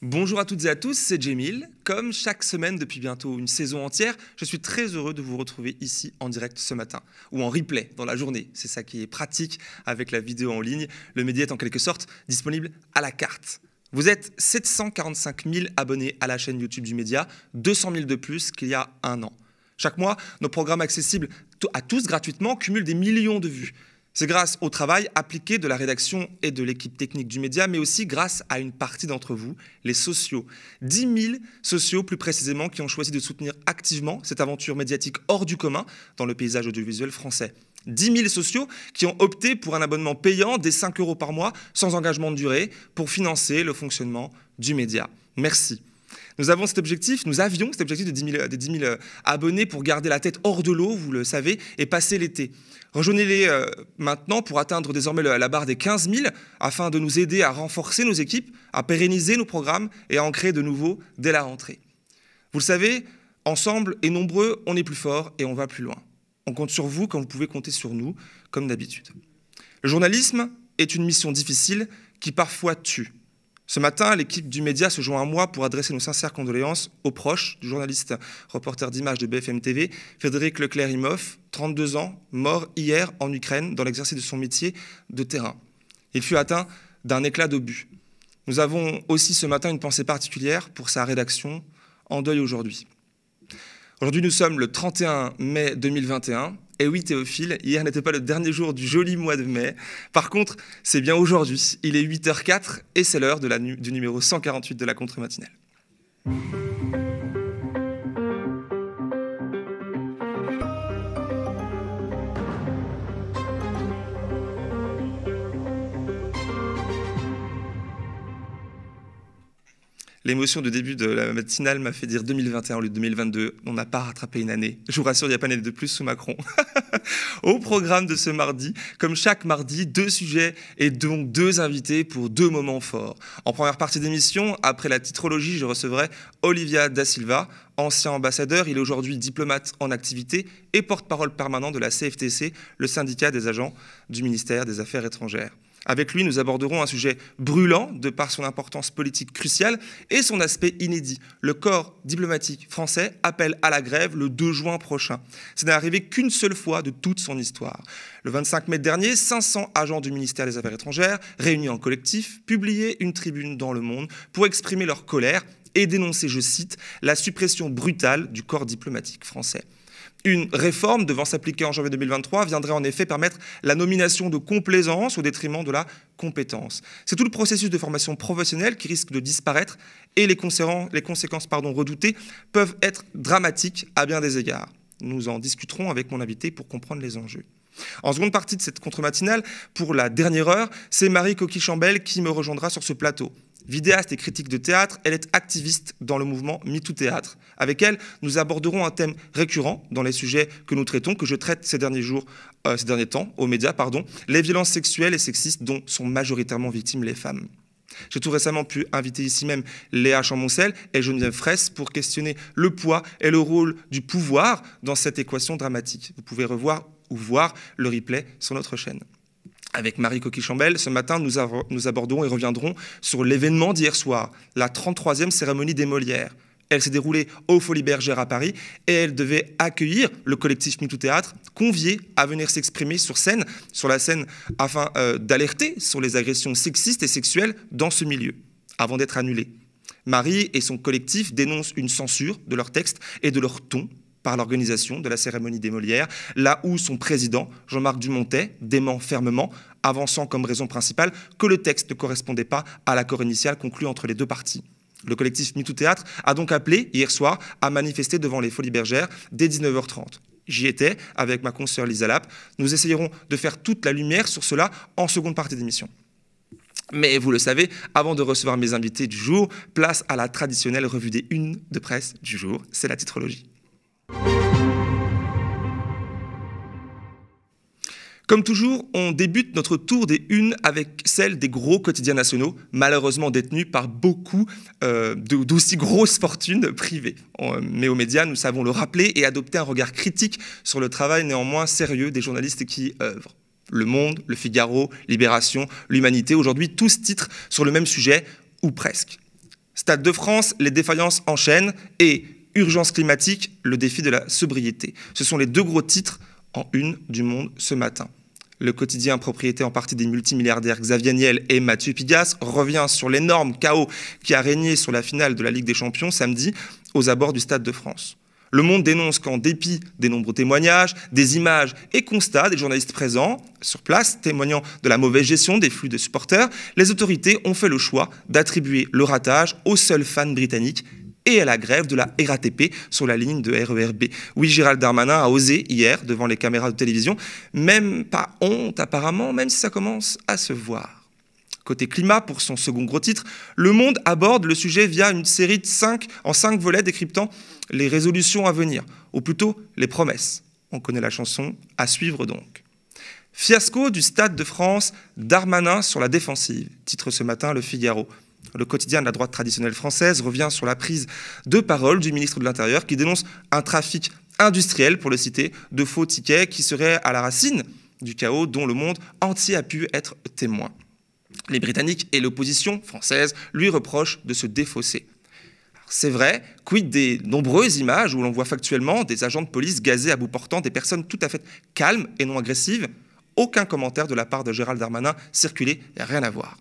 Bonjour à toutes et à tous, c'est Jemil. Comme chaque semaine depuis bientôt une saison entière, je suis très heureux de vous retrouver ici en direct ce matin ou en replay dans la journée. C'est ça qui est pratique avec la vidéo en ligne. Le média est en quelque sorte disponible à la carte. Vous êtes 745 000 abonnés à la chaîne YouTube du média, 200 000 de plus qu'il y a un an. Chaque mois, nos programmes accessibles à tous gratuitement cumulent des millions de vues. C'est grâce au travail appliqué de la rédaction et de l'équipe technique du média, mais aussi grâce à une partie d'entre vous, les sociaux. 10 000 sociaux plus précisément qui ont choisi de soutenir activement cette aventure médiatique hors du commun dans le paysage audiovisuel français. 10 000 sociaux qui ont opté pour un abonnement payant des 5 euros par mois sans engagement de durée pour financer le fonctionnement du média. Merci. Nous avons cet objectif, nous avions cet objectif de 10 000, de 10 000 abonnés pour garder la tête hors de l'eau, vous le savez, et passer l'été. Rejoignez-les euh, maintenant pour atteindre désormais la barre des 15 000 afin de nous aider à renforcer nos équipes, à pérenniser nos programmes et à en créer de nouveaux dès la rentrée. Vous le savez, ensemble et nombreux, on est plus fort et on va plus loin. On compte sur vous comme vous pouvez compter sur nous, comme d'habitude. Le journalisme est une mission difficile qui parfois tue. Ce matin, l'équipe du média se joint à moi pour adresser nos sincères condoléances aux proches du journaliste reporter d'image de BFM TV, Frédéric Leclerc-Imhoff, 32 ans, mort hier en Ukraine dans l'exercice de son métier de terrain. Il fut atteint d'un éclat d'obus. Nous avons aussi ce matin une pensée particulière pour sa rédaction, en deuil aujourd'hui. Aujourd'hui, nous sommes le 31 mai 2021 et oui, Théophile, hier n'était pas le dernier jour du joli mois de mai. Par contre, c'est bien aujourd'hui. Il est 8h04 et c'est l'heure du numéro 148 de la contre-matinale. L'émotion de début de la matinale m'a fait dire 2021 au lieu de 2022. On n'a pas rattrapé une année. Je vous rassure, il n'y a pas une année de plus sous Macron. au programme de ce mardi, comme chaque mardi, deux sujets et donc deux invités pour deux moments forts. En première partie d'émission, après la titrologie, je recevrai Olivia Da Silva, ancien ambassadeur. Il est aujourd'hui diplomate en activité et porte-parole permanent de la CFTC, le syndicat des agents du ministère des Affaires étrangères. Avec lui, nous aborderons un sujet brûlant de par son importance politique cruciale et son aspect inédit. Le corps diplomatique français appelle à la grève le 2 juin prochain. Ce n'est arrivé qu'une seule fois de toute son histoire. Le 25 mai dernier, 500 agents du ministère des Affaires étrangères, réunis en collectif, publiaient une tribune dans Le Monde pour exprimer leur colère et dénoncer, je cite, la suppression brutale du corps diplomatique français. Une réforme devant s'appliquer en janvier 2023 viendrait en effet permettre la nomination de complaisance au détriment de la compétence. C'est tout le processus de formation professionnelle qui risque de disparaître et les, conséquences redoutées peuvent être dramatiques à bien des égards. Nous en discuterons avec mon invité pour comprendre les enjeux. En seconde partie de cette contre-matinale, pour la dernière heure, c'est Marie Coquille-Chambel qui me rejoindra sur ce plateau. Vidéaste et critique de théâtre, elle est activiste dans le mouvement MeToo Théâtre. Avec elle, nous aborderons un thème récurrent dans les sujets que nous traitons, que je traite ces derniers jours, euh, ces derniers temps, aux médias, pardon, les violences sexuelles et sexistes dont sont majoritairement victimes les femmes. J'ai tout récemment pu inviter ici même Léa Chamoncel et Geneviève Fraisse pour questionner le poids et le rôle du pouvoir dans cette équation dramatique. Vous pouvez revoir ou voir le replay sur notre chaîne. Avec Marie Coquille-Chambel, ce matin, nous, nous aborderons et reviendrons sur l'événement d'hier soir, la 33e cérémonie des Molières. Elle s'est déroulée au Folies Bergères à Paris et elle devait accueillir le collectif MeToo Théâtre, convié à venir s'exprimer sur scène, sur la scène, afin euh, d'alerter sur les agressions sexistes et sexuelles dans ce milieu, avant d'être annulée. Marie et son collectif dénoncent une censure de leur texte et de leur ton par l'organisation de la cérémonie des Molières, là où son président, Jean-Marc Dumontet, dément fermement, avançant comme raison principale que le texte ne correspondait pas à l'accord initial conclu entre les deux parties. Le collectif MeToo Théâtre a donc appelé hier soir à manifester devant les Folies Bergères dès 19h30. J'y étais avec ma consoeur Lisa Lapp. Nous essayerons de faire toute la lumière sur cela en seconde partie d'émission. Mais vous le savez, avant de recevoir mes invités du jour, place à la traditionnelle revue des unes de presse du jour, c'est la titrologie. Comme toujours, on débute notre tour des unes avec celle des gros quotidiens nationaux, malheureusement détenus par beaucoup euh, d'aussi grosses fortunes privées. mais aux médias, nous savons le rappeler et adopter un regard critique sur le travail néanmoins sérieux des journalistes qui y œuvrent. Le Monde, Le Figaro, Libération, L'Humanité, aujourd'hui tous titrent sur le même sujet, ou presque. Stade de France, les défaillances enchaînent et urgence climatique, le défi de la sobriété. Ce sont les deux gros titres en une du monde ce matin. Le quotidien propriété en partie des multimilliardaires Xavier Niel et Mathieu Pigas revient sur l'énorme chaos qui a régné sur la finale de la Ligue des Champions samedi aux abords du Stade de France. Le Monde dénonce qu'en dépit des nombreux témoignages, des images et constats des journalistes présents sur place témoignant de la mauvaise gestion des flux de supporters, les autorités ont fait le choix d'attribuer le ratage aux seuls fans britanniques et à la grève de la RATP sur la ligne de RERB. Oui, Gérald Darmanin a osé hier devant les caméras de télévision, même pas honte apparemment, même si ça commence à se voir. Côté climat, pour son second gros titre, Le Monde aborde le sujet via une série de cinq, en cinq volets décryptant les résolutions à venir, ou plutôt les promesses. On connaît la chanson, à suivre donc. Fiasco du Stade de France, Darmanin sur la défensive, titre ce matin Le Figaro. Le quotidien de la droite traditionnelle française revient sur la prise de parole du ministre de l'Intérieur qui dénonce un trafic industriel, pour le citer, de faux tickets qui serait à la racine du chaos dont le monde entier a pu être témoin. Les Britanniques et l'opposition française lui reprochent de se défausser. C'est vrai, quid des nombreuses images où l'on voit factuellement des agents de police gazer à bout portant des personnes tout à fait calmes et non agressives? Aucun commentaire de la part de Gérald Darmanin circulé, rien à voir.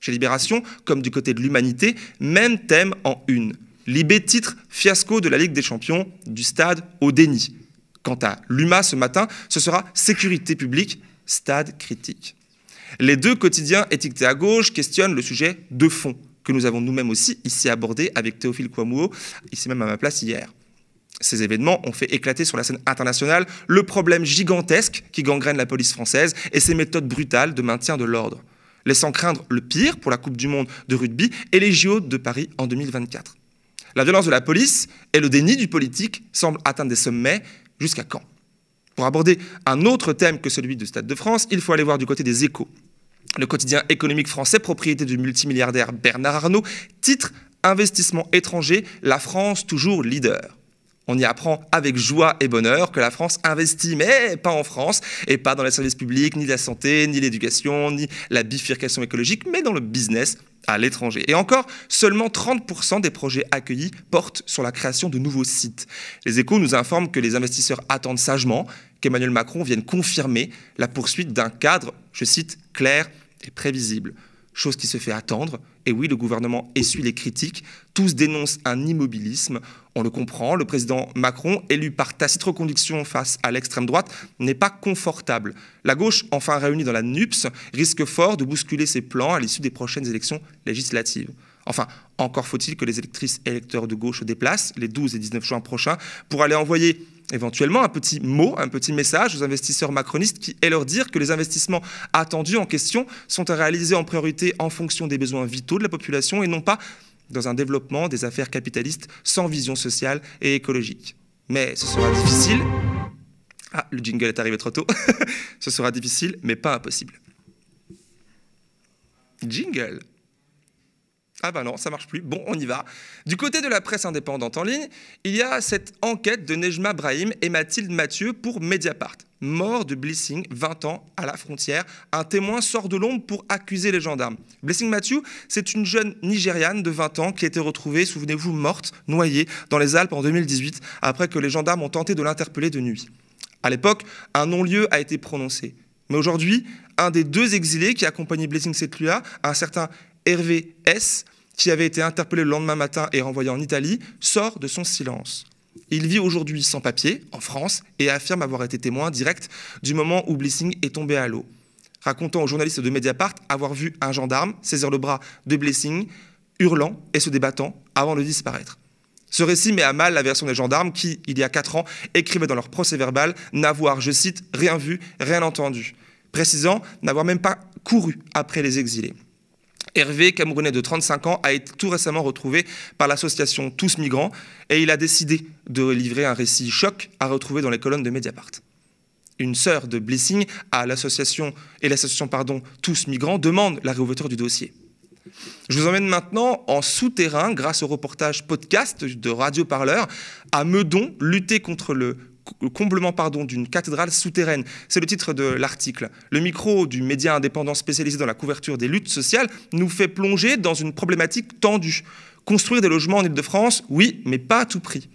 Chez Libération, comme du côté de l'humanité, même thème en une. Libé titre Fiasco de la Ligue des Champions, du stade au déni. Quant à l'UMA ce matin, ce sera Sécurité publique, stade critique. Les deux quotidiens étiquetés à gauche questionnent le sujet de fond, que nous avons nous-mêmes aussi ici abordé avec Théophile Kouamouo, ici même à ma place hier. Ces événements ont fait éclater sur la scène internationale le problème gigantesque qui gangrène la police française et ses méthodes brutales de maintien de l'ordre laissant craindre le pire pour la Coupe du Monde de rugby et les JO de Paris en 2024. La violence de la police et le déni du politique semblent atteindre des sommets. Jusqu'à quand? Pour aborder un autre thème que celui du Stade de France, il faut aller voir du côté des échos. Le quotidien économique français, propriété du multimilliardaire Bernard Arnault, titre Investissement étranger, la France toujours leader. On y apprend avec joie et bonheur que la France investit, mais pas en France, et pas dans les services publics, ni la santé, ni l'éducation, ni la bifurcation écologique, mais dans le business à l'étranger. Et encore, seulement 30% des projets accueillis portent sur la création de nouveaux sites. Les échos nous informent que les investisseurs attendent sagement qu'Emmanuel Macron vienne confirmer la poursuite d'un cadre, je cite, clair et prévisible chose qui se fait attendre. Et oui, le gouvernement essuie les critiques. Tous dénoncent un immobilisme. On le comprend. Le président Macron, élu par tacite reconduction face à l'extrême droite, n'est pas confortable. La gauche, enfin réunie dans la NUPS, risque fort de bousculer ses plans à l'issue des prochaines élections législatives. Enfin, encore faut-il que les électrices et électeurs de gauche se déplacent les 12 et 19 juin prochains pour aller envoyer éventuellement un petit mot, un petit message aux investisseurs macronistes qui est leur dire que les investissements attendus en question sont à réaliser en priorité en fonction des besoins vitaux de la population et non pas dans un développement des affaires capitalistes sans vision sociale et écologique. Mais ce sera difficile. Ah, le jingle est arrivé trop tôt. ce sera difficile, mais pas impossible. Jingle. Ah bah non, ça marche plus. Bon, on y va. Du côté de la presse indépendante en ligne, il y a cette enquête de Nejma Brahim et Mathilde Mathieu pour Mediapart. Mort de Blessing, 20 ans, à la frontière. Un témoin sort de l'ombre pour accuser les gendarmes. Blessing Mathieu, c'est une jeune Nigériane de 20 ans qui a été retrouvée, souvenez-vous, morte, noyée, dans les Alpes en 2018, après que les gendarmes ont tenté de l'interpeller de nuit. À l'époque, un non-lieu a été prononcé. Mais aujourd'hui, un des deux exilés qui accompagnait Blessing nuit-là, un certain Hervé S., qui avait été interpellé le lendemain matin et renvoyé en Italie, sort de son silence. Il vit aujourd'hui sans papier, en France, et affirme avoir été témoin direct du moment où Blessing est tombé à l'eau, racontant aux journalistes de Mediapart avoir vu un gendarme saisir le bras de Blessing, hurlant et se débattant avant de disparaître. Ce récit met à mal la version des gendarmes qui, il y a quatre ans, écrivaient dans leur procès verbal n'avoir, je cite, rien vu, rien entendu, précisant n'avoir même pas couru après les exilés. Hervé, Camerounais de 35 ans, a été tout récemment retrouvé par l'association Tous Migrants et il a décidé de livrer un récit choc à retrouver dans les colonnes de Mediapart. Une sœur de Blessing à l'association et l'association pardon Tous Migrants demande la réouverture du dossier. Je vous emmène maintenant en souterrain grâce au reportage podcast de Radio Parleur à Meudon, lutter contre le comblement pardon, d'une cathédrale souterraine. C'est le titre de l'article. Le micro du média indépendant spécialisé dans la couverture des luttes sociales nous fait plonger dans une problématique tendue. Construire des logements en Ile-de-France, oui, mais pas à tout prix.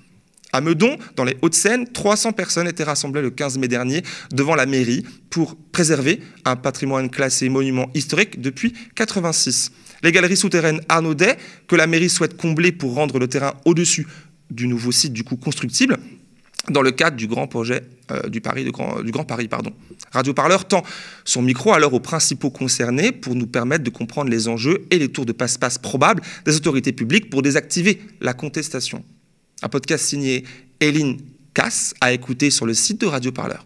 À Meudon, dans les Hauts-de-Seine, 300 personnes étaient rassemblées le 15 mai dernier devant la mairie pour préserver un patrimoine classé monument historique depuis 86. Les galeries souterraines Arnaudet, que la mairie souhaite combler pour rendre le terrain au-dessus du nouveau site du coup constructible, dans le cadre du grand projet euh, du, Paris, du, grand, Paris. Pardon. Radio Parleur tend son micro alors aux principaux concernés pour nous permettre de comprendre les enjeux et les tours de passe-passe probables des autorités publiques pour désactiver la contestation. Un podcast signé Hélène Cass à écouter sur le site de Radio Parleur.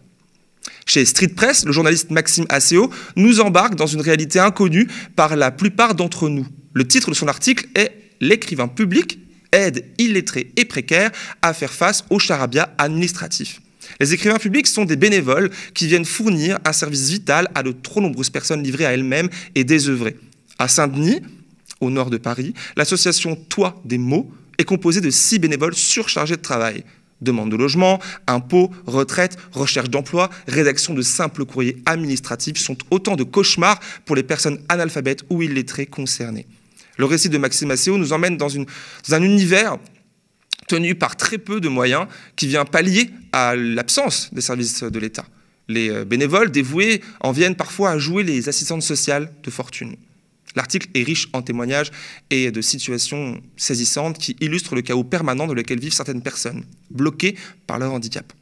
Chez Street Press, le journaliste Maxime Asseo nous embarque dans une réalité inconnue par la plupart d'entre nous. Le titre de son article est L'écrivain public aide illettrés et précaires à faire face au charabia administratif. Les écrivains publics sont des bénévoles qui viennent fournir un service vital à de trop nombreuses personnes livrées à elles-mêmes et désœuvrées. À Saint-Denis, au nord de Paris, l'association Toi des mots est composée de six bénévoles surchargés de travail. Demande de logement, impôts, retraite, recherche d'emploi, rédaction de simples courriers administratifs sont autant de cauchemars pour les personnes analphabètes ou illettrées concernées. Le récit de Maxime Asseo nous emmène dans un univers tenu par très peu de moyens qui vient pallier à l'absence des services de l'État. Les euh, bénévoles dévoués en viennent parfois à jouer les assistantes sociales de fortune. L'article est riche en témoignages et de situations saisissantes qui illustrent le chaos permanent dans lequel vivent certaines personnes, bloquées par leur handicap.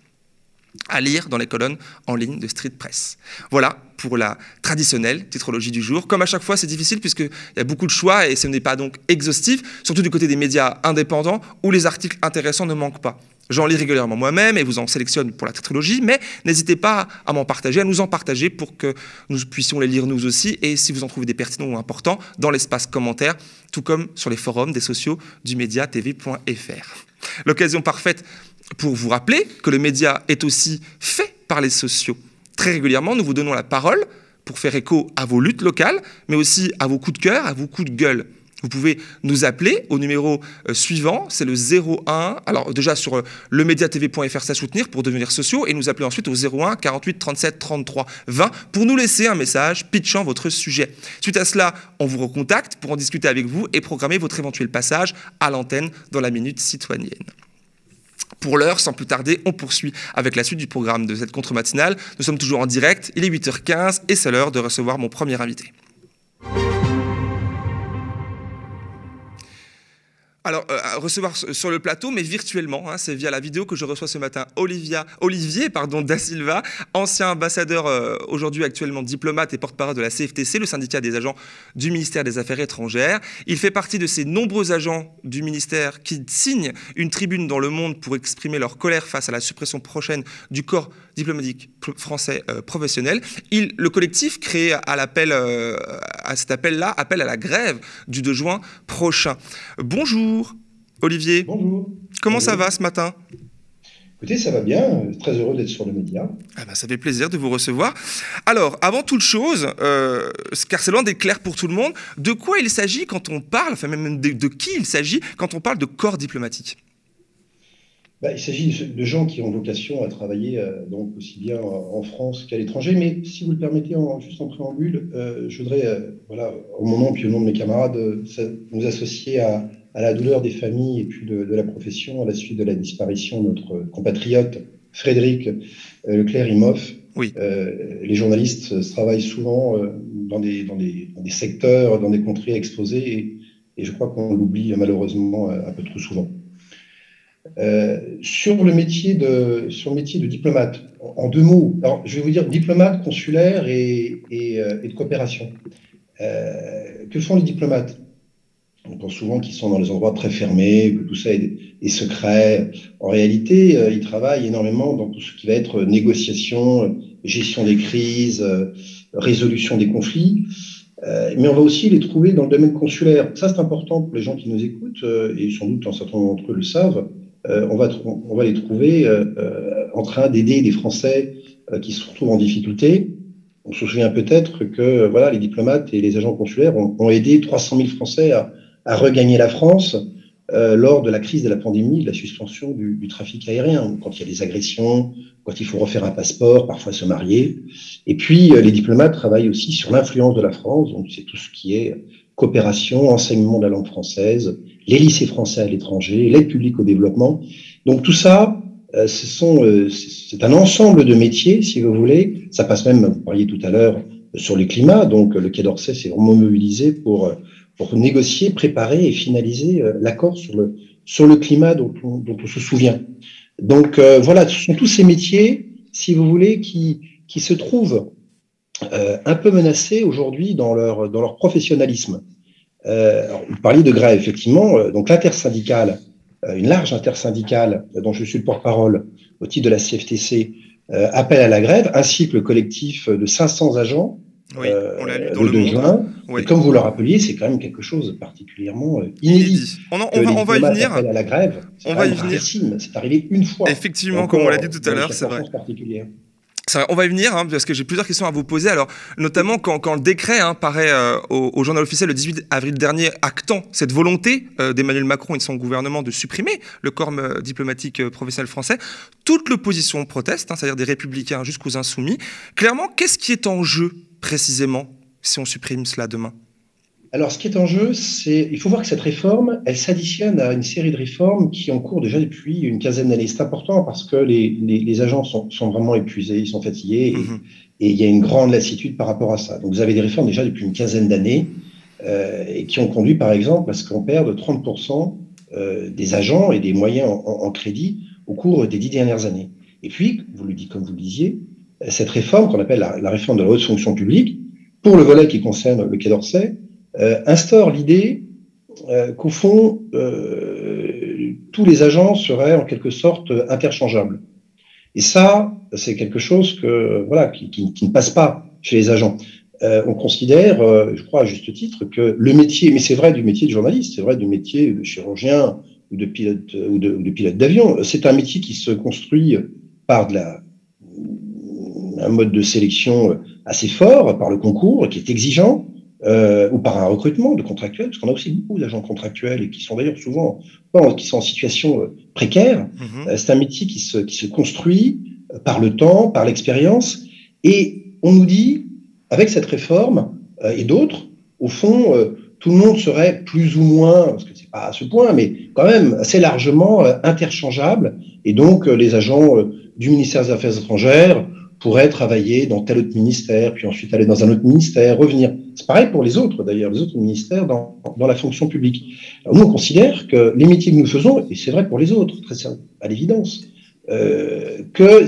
À lire dans les colonnes en ligne de Street Press. Voilà pour la traditionnelle titrologie du jour. Comme à chaque fois, c'est difficile puisqu'il y a beaucoup de choix et ce n'est pas donc exhaustif, surtout du côté des médias indépendants où les articles intéressants ne manquent pas. J'en lis régulièrement moi-même et vous en sélectionne pour la trilogie, mais n'hésitez pas à m'en partager, à nous en partager pour que nous puissions les lire nous aussi et si vous en trouvez des pertinents ou importants, dans l'espace commentaire, tout comme sur les forums des sociaux du média tv.fr. L'occasion parfaite pour vous rappeler que le média est aussi fait par les sociaux. Très régulièrement, nous vous donnons la parole pour faire écho à vos luttes locales, mais aussi à vos coups de cœur, à vos coups de gueule. Vous pouvez nous appeler au numéro euh, suivant, c'est le 01, alors déjà sur euh, lemediatv.fr ça soutenir pour devenir sociaux, et nous appeler ensuite au 01 48 37 33 20 pour nous laisser un message pitchant votre sujet. Suite à cela, on vous recontacte pour en discuter avec vous et programmer votre éventuel passage à l'antenne dans la minute citoyenne. Pour l'heure, sans plus tarder, on poursuit avec la suite du programme de cette contre-matinale. Nous sommes toujours en direct, il est 8h15 et c'est l'heure de recevoir mon premier invité. Alors, euh, recevoir sur le plateau, mais virtuellement. Hein, c'est via la vidéo que je reçois ce matin Olivia, Olivier pardon, Da Silva, ancien ambassadeur, euh, aujourd'hui actuellement diplomate et porte-parole de la CFTC, le syndicat des agents du ministère des Affaires étrangères. Il fait partie de ces nombreux agents du ministère qui signent une tribune dans le monde pour exprimer leur colère face à la suppression prochaine du corps diplomatique français euh, professionnel. Le collectif créé à, à cet appel-là appelle à la grève du 2 juin prochain. Bonjour. Olivier. Bonjour. Comment ça va ce matin? Écoutez, ça va bien. Très heureux d'être sur le média. Ah ben, ça fait plaisir de vous recevoir. Alors, avant toute chose, euh, car c'est loin d'être clair pour tout le monde, de quoi il s'agit quand on parle, enfin même de, qui il s'agit quand on parle de corps diplomatique? Bah, Il s'agit de gens qui ont vocation à travailler euh, donc aussi bien en France qu'à l'étranger. Mais si vous le permettez, en, juste en préambule, euh, je voudrais, voilà, au moment nom puis au nom de mes camarades, nous associer à à la douleur des familles et puis de, la profession à la suite de la disparition de notre compatriote Frédéric euh, Leclerc-Imhoff. Oui. Euh, les journalistes travaillent souvent euh, dans, des, dans, des, dans, des, secteurs, dans des contrées exposées, et, et je crois qu'on l'oublie malheureusement un peu trop souvent. sur, le métier de, sur le métier de diplomate, en, deux mots, alors, je vais vous dire diplomate, consulaire et, et, et de coopération. que font les diplomates? On pense souvent qu'ils sont dans les endroits très fermés, que tout ça est, secret. En réalité, euh, ils travaillent énormément dans tout ce qui va être négociation, gestion des crises, euh, résolution des conflits. Euh, mais on va aussi les trouver dans le domaine consulaire. Ça, c'est important pour les gens qui nous écoutent, et sans doute un certain nombre d'entre eux le savent. on, va on va les trouver en train d'aider des Français qui se retrouvent en difficulté. On se souvient peut-être que voilà, les diplomates et les agents consulaires ont, ont aidé 300 000 Français à, à regagner la France lors de la crise de la pandémie, de la suspension du, du, trafic aérien, quand il y a des agressions, quand il faut refaire un passeport, parfois se marier. Et puis, les diplomates travaillent aussi sur l'influence de la France, donc c'est tout ce qui est coopération, enseignement de la langue française, les lycées français à l'étranger, l'aide publique au développement. Donc tout ça, euh, ce sont, euh, c'est un ensemble de métiers, si vous voulez. Ça passe même, vous parliez tout à l'heure, sur le climat. Donc le Quai d'Orsay s'est vraiment mobilisé pour, pour négocier, préparer et finaliser euh, l'accord sur le, sur le climat dont on, dont on se souvient. Donc voilà, ce sont tous ces métiers, si vous voulez, qui, qui se trouvent un peu menacés aujourd'hui dans leur, dans leur professionnalisme. Euh, vous parliez de grève, effectivement. Donc l'intersyndicale euh, une large intersyndicale dont je suis le porte-parole au titre de la CFTC euh, appelle à la grève, ainsi que le collectif de 500 agents oui, on lu dans le, 2 juin. Et comme vous le rappeliez, c'est quand même quelque chose de particulièrement inédit. On, on, va, on va, y venir. à la grève. On va y venir. C'est arrivé une fois. Effectivement, comme on l'a dit tout à l'heure, c'est vrai. Particulière on va y venir, hein, parce que j'ai plusieurs questions à vous poser. Alors, notamment quand, le décret hein, paraît euh, au, journal officiel le 18 avril dernier, actant cette volonté euh, d'Emmanuel Macron et de son gouvernement de supprimer le corps euh, diplomatique professionnel français, toute l'opposition proteste, hein, c'est-à-dire des républicains jusqu'aux insoumis. Clairement, qu'est-ce qui est en jeu précisément? Si on supprime cela demain alors, ce qui est en jeu, c'est, il faut voir que cette réforme, elle s'additionne à une série de réformes qui ont cours déjà depuis une quinzaine d'années. C'est important parce que les, les, les agents sont, sont, vraiment épuisés, ils sont fatigués, mm-hmm. et, il y a une grande lassitude par rapport à ça. Donc, vous avez des réformes déjà depuis une quinzaine d'années, euh, et qui ont conduit, par exemple, à ce qu'on perde 30% euh, des agents et des moyens en, en, crédit au cours des dix dernières années. Et puis, vous le dites comme vous le disiez, cette réforme qu'on appelle la, la réforme de la haute fonction publique, pour le volet qui concerne le Quai d'Orsay, euh, instaure l'idée euh, qu'au fond, euh, tous les agents seraient en quelque sorte interchangeables. Et ça, c'est quelque chose que, voilà, qui, ne passe pas chez les agents. On considère, je crois à juste titre, que le métier, mais c'est vrai du métier de journaliste, c'est vrai du métier de chirurgien ou de pilote ou de pilote d'avion, c'est un métier qui se construit par de la, un mode de sélection assez fort, par le concours, qui est exigeant, euh, ou par un recrutement de contractuels, parce qu'on a aussi beaucoup d'agents contractuels et qui sont d'ailleurs souvent qui sont en situation euh, précaire. Mhm. Euh, c'est un métier qui se, qui se construit euh, par le temps, par l'expérience, et on nous dit, avec cette réforme et d'autres, au fond, tout le monde serait plus ou moins, parce que c'est pas à ce point, mais quand même assez largement interchangeable, et donc les agents du ministère des Affaires étrangères pourraient travailler dans tel autre ministère, puis ensuite aller dans un autre ministère, revenir. C'est pareil pour les autres, d'ailleurs, les autres ministères dans, dans la fonction publique. Alors, nous, on considère que les métiers que nous faisons, et c'est vrai pour les autres, très à l'évidence, euh, que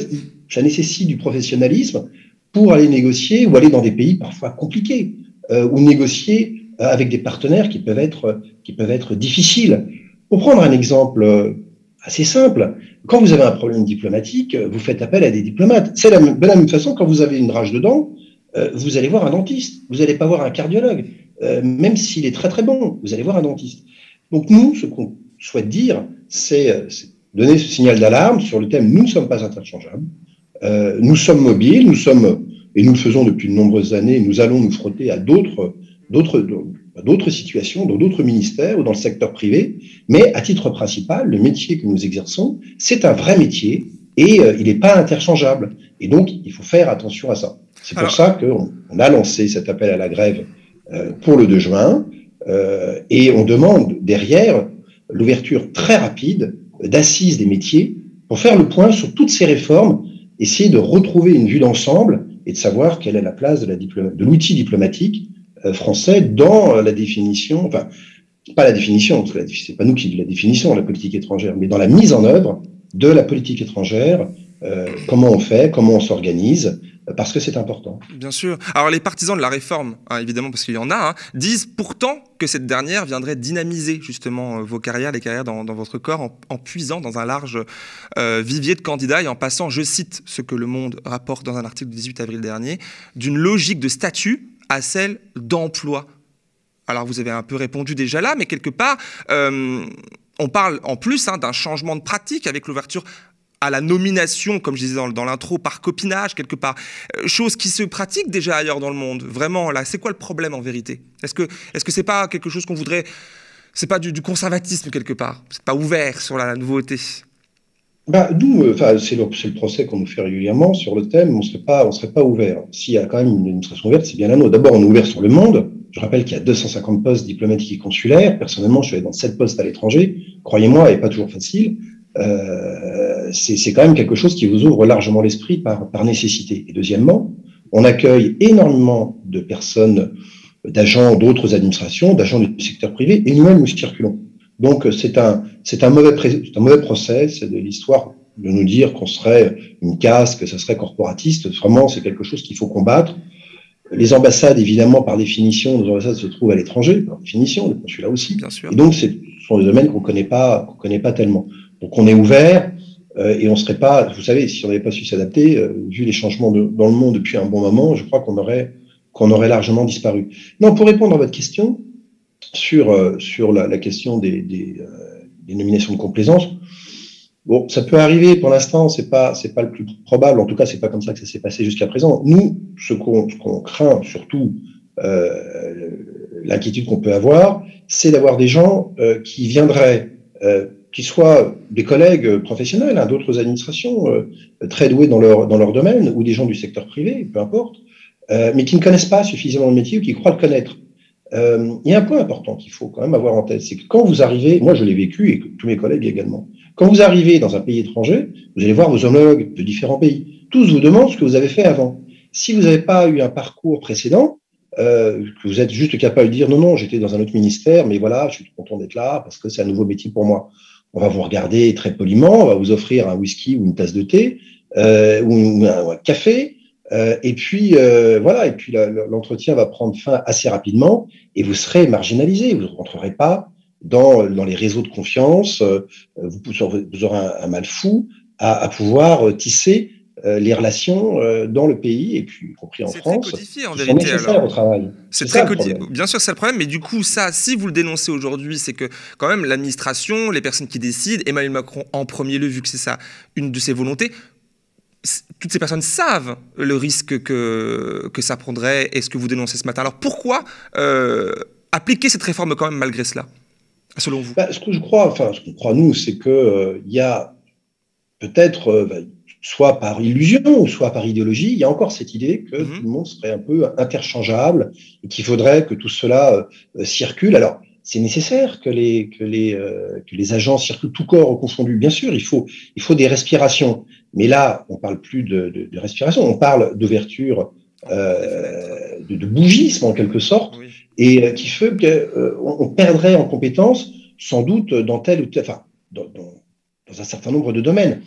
ça nécessite du professionnalisme pour aller négocier ou aller dans des pays parfois compliqués, euh, ou négocier euh, avec des partenaires qui peuvent être, qui peuvent être difficiles. Pour prendre un exemple euh, assez simple. Quand vous avez un problème diplomatique, vous faites appel à des diplomates. C'est la, de la même façon, quand vous avez une rage de dents, euh, vous allez voir un dentiste. Vous n'allez pas voir un cardiologue, euh, même s'il est très très bon. Vous allez voir un dentiste. Donc nous, ce qu'on souhaite dire, c'est euh, donner ce signal d'alarme sur le thème nous ne sommes pas interchangeables. Nous sommes mobiles, nous sommes et nous le faisons depuis de nombreuses années. Nous allons nous frotter à d'autres d'autres d'autres situations, dans d'autres ministères ou dans le secteur privé. Mais à titre principal, le métier que nous exerçons, c'est un vrai métier et euh, il n'est pas interchangeable. Et donc, il faut faire attention à ça. C'est pour ça qu'on on a lancé cet appel à la grève euh, pour le 2 juin euh, et on demande derrière l'ouverture très rapide d'assises des métiers pour faire le point sur toutes ces réformes, essayer de retrouver une vue d'ensemble et de savoir quelle est la place de l'outil diplomatique français dans la définition, enfin, pas la définition, parce que c'est pas nous qui la définition, la politique étrangère, mais dans la mise en œuvre de la politique étrangère, euh, comment on fait, comment on s'organise, euh, parce que c'est important. Bien sûr. Alors les partisans de la réforme, hein, évidemment parce qu'il y en a, hein, disent pourtant que cette dernière viendrait dynamiser justement vos carrières, les carrières dans, votre corps, en, puisant dans un large vivier de candidats et en passant, je cite ce que Le Monde rapporte dans un article du 18 avril dernier, d'une logique de statut à celle d'emploi. Alors vous avez un peu répondu déjà là, mais quelque part, euh, on parle en plus hein, d'un changement de pratique avec l'ouverture à la nomination, comme je disais dans, l'intro, par copinage, quelque part. Euh, chose qui se pratique déjà ailleurs dans le monde. Vraiment, là, c'est quoi le problème en vérité? Est-ce que est-ce que c'est pas quelque chose qu'on voudrait c'est pas du, conservatisme quelque part? C'est pas ouvert sur la, nouveauté. Bah, euh, enfin, c'est le, le, procès qu'on nous fait régulièrement sur le thème. On serait pas, on serait pas ouvert. S'il y a quand même une administration ouverte, c'est bien la nôtre. D'abord, on est ouvert sur le monde. Je rappelle qu'il y a 250 postes diplomatiques et consulaires. Personnellement, je suis allé dans 7 postes à l'étranger. Croyez-moi, et pas toujours facile. Euh, c'est quand même quelque chose qui vous ouvre largement l'esprit par, par nécessité. Et deuxièmement, on accueille énormément de personnes, d'agents d'autres administrations, d'agents du secteur privé, et nous-mêmes nous circulons. Donc c'est un, c'est un mauvais, un mauvais procès, c'est de l'histoire de nous dire qu'on serait une casse, que ce serait corporatiste. Vraiment, c'est quelque chose qu'il faut combattre. Les ambassades, évidemment, par définition, nos ambassades se trouvent à l'étranger, par définition, les consulats aussi. Bien sûr. Et donc, ce sont des domaines qu'on connaît pas, qu'on connaît pas tellement. Donc, on est ouvert. Euh, et on serait pas, vous savez, si on n'avait pas su s'adapter, euh, vu les changements de, dans le monde depuis un bon moment, je crois qu'on aurait, qu'on aurait largement disparu. Non, pour répondre à votre question sur, euh, sur la, la, question des, des, des, nominations de complaisance, bon, ça peut arriver. Pour l'instant, c'est pas, c'est pas le plus probable. En tout cas, c'est pas comme ça que ça s'est passé jusqu'à présent. Nous, ce qu'on, qu'on craint surtout, l'inquiétude qu'on peut avoir, c'est d'avoir des gens qui viendraient qui soient des collègues professionnels, hein, d'autres administrations euh, très doués dans leur, dans leur domaine, ou des gens du secteur privé, peu importe, euh, mais qui ne connaissent pas suffisamment le métier ou qui croient le connaître. Euh, il y a un point important qu'il faut quand même avoir en tête, c'est que quand vous arrivez, moi je l'ai vécu et tous mes collègues également, quand vous arrivez dans un pays étranger, vous allez voir vos homologues de différents pays. Tous vous demandent ce que vous avez fait avant. Si vous n'avez pas eu un parcours précédent, euh, que vous êtes juste capable de dire non, non, j'étais dans un autre ministère, mais voilà, je suis content d'être là parce que c'est un nouveau métier pour moi on va vous regarder très poliment, on va vous offrir un whisky ou une tasse de thé euh, ou, un, café, euh, et puis euh, voilà, et puis l'entretien va prendre fin assez rapidement et vous serez marginalisé, vous ne rentrerez pas dans, dans les réseaux de confiance, vous, vous aurez un, mal fou à, à pouvoir tisser euh, les relations euh, dans le pays et puis y compris en France. C'est codifié en vérité. Au travail. C'est très codifié. Bien sûr, c'est le problème, mais du coup, ça, si vous le dénoncez aujourd'hui, c'est que quand même l'administration, les personnes qui décident, Emmanuel Macron en premier lieu, vu que c'est ça une de ses volontés, toutes ces personnes savent le risque que, que ça prendrait et ce que vous dénoncez ce matin. Alors pourquoi euh, appliquer cette réforme quand même malgré cela, selon vous? Bah, Ce que je crois, enfin, ce qu'on croit nous, c'est qu'il il y a peut-être soit par illusion ou soit par idéologie, il y a encore cette idée que mhm. tout le monde serait un peu interchangeable et qu'il faudrait que tout cela euh, circule. Alors, c'est nécessaire que les, que, les, euh, que les agents circulent tout corps confondu. Bien sûr, il faut, il faut des respirations. Mais là, on parle plus de, de, de respiration, on parle d'ouverture, euh, de, de, bougisme en quelque sorte, et euh, qui fait qu'on on perdrait en compétences sans doute dans tel ou tel, enfin, dans, dans, dans un certain nombre de domaines.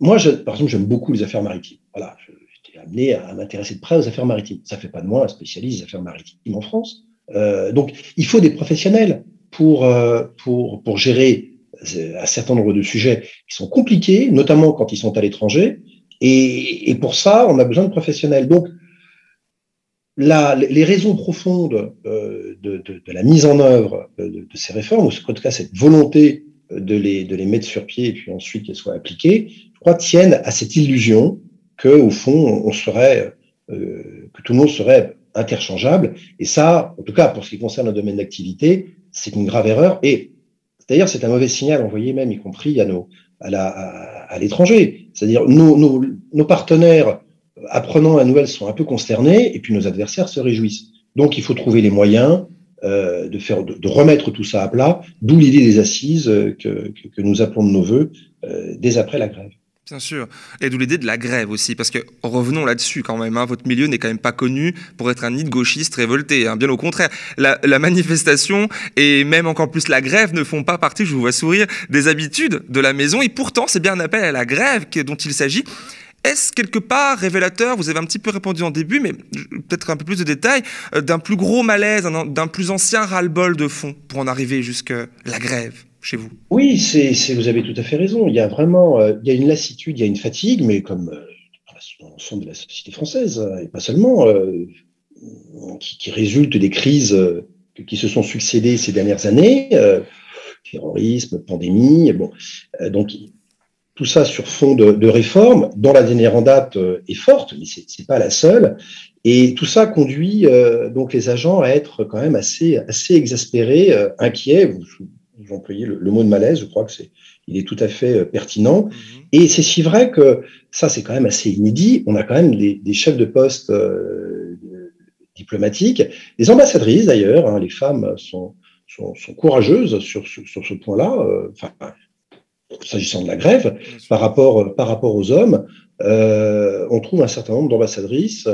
Moi, je, par exemple, j'aime beaucoup les affaires maritimes. Voilà, j'étais amené à m'intéresser de près aux affaires maritimes. Ça fait pas de moi un spécialiste des affaires maritimes en France. Euh, donc, il faut des professionnels pour, euh, pour, pour gérer euh, un certain nombre de sujets qui sont compliqués, notamment quand ils sont à l'étranger. Et, et, pour ça, on a besoin de professionnels. Donc, la, les raisons profondes de, de, de, la mise en œuvre de, de ces réformes, ou en tout cas cette volonté de les, de les mettre sur pied et puis ensuite qu'elles soient appliquées, je crois, tiennent à cette illusion que au fond, on serait, euh, que tout le monde serait interchangeable. Et ça, en tout cas, pour ce qui concerne le domaine d'activité, c'est une grave erreur. Et d'ailleurs, c'est un mauvais signal envoyé même, y compris à nos, à la, à, l'étranger. C'est-à-dire, nos, nos, nos partenaires apprenant la nouvelle sont un peu consternés, et puis nos adversaires se réjouissent. Donc, il faut trouver les moyens euh, de, faire, de, remettre tout ça à plat, d'où l'idée des assises que, que, que, nous appelons de nos voeux euh, dès après la grève. Bien sûr. Et d'où l'idée de la grève aussi, parce que revenons là-dessus quand même, hein, votre milieu n'est quand même pas connu pour être un nid de gauchistes révoltés, hein, bien au contraire. La, la, manifestation et même encore plus la grève ne font pas partie, je vous vois sourire, des habitudes de la maison, et pourtant c'est bien un appel à la grève dont il s'agit. Est-ce quelque part révélateur, vous avez un petit peu répondu en début, mais peut-être un peu plus de détails, euh, d'un plus gros malaise, d'un plus ancien ras-le-bol de fond pour en arriver jusqu'à la grève? Chez vous Oui, vous avez tout à fait raison. Il y a vraiment euh, il y a une lassitude, il y a une fatigue, mais comme euh, dans l'ensemble de la société française, euh, et pas seulement, qui, résulte des crises qui se sont succédées ces dernières années, terrorisme, pandémie. Donc tout ça sur fond de, de réforme, dont la dernière en date est forte, mais c'est n'est pas la seule. Et tout ça conduit donc les agents à être quand même assez, assez exaspérés, inquiets. Vous, vous employez le, le, mot de malaise, je crois que c'est, il est tout à fait pertinent. Mhm. Et c'est si vrai que ça, c'est quand même assez inédit. On a quand même des, des chefs de poste diplomatiques, des ambassadrices d'ailleurs. Hein, les femmes sont, sont, sont courageuses sur, sur, sur ce point-là. Euh, enfin, s'agissant de la grève, par rapport, par rapport aux hommes, euh, on trouve un certain nombre d'ambassadrices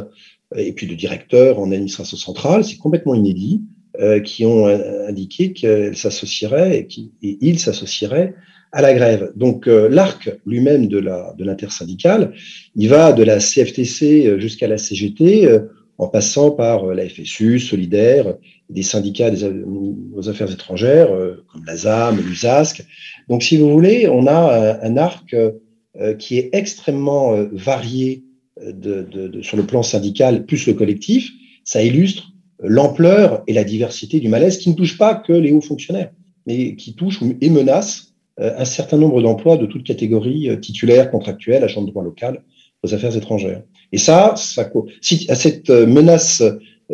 et puis de directeurs en administration centrale, c'est complètement inédit, euh, qui ont indiqué qu'elles s'associeraient et, qui, et ils s'associeraient à la grève. Donc euh, l'arc lui-même de la de l'intersyndicale, il va de la CFTC jusqu'à la CGT, euh, en passant par la FSU, Solidaire, des syndicats des, aux affaires étrangères, euh, comme la ZAM, l'USASC. Donc, si vous voulez, on a un, arc euh, qui est extrêmement euh, varié de, de, de, sur le plan syndical, plus le collectif. Ça illustre l'ampleur et la diversité du malaise qui ne touche pas que les hauts fonctionnaires, mais qui touche et menace un certain nombre d'emplois de toutes catégories, titulaires, contractuels, agents de droit local, aux affaires étrangères. Et ça, à cette menace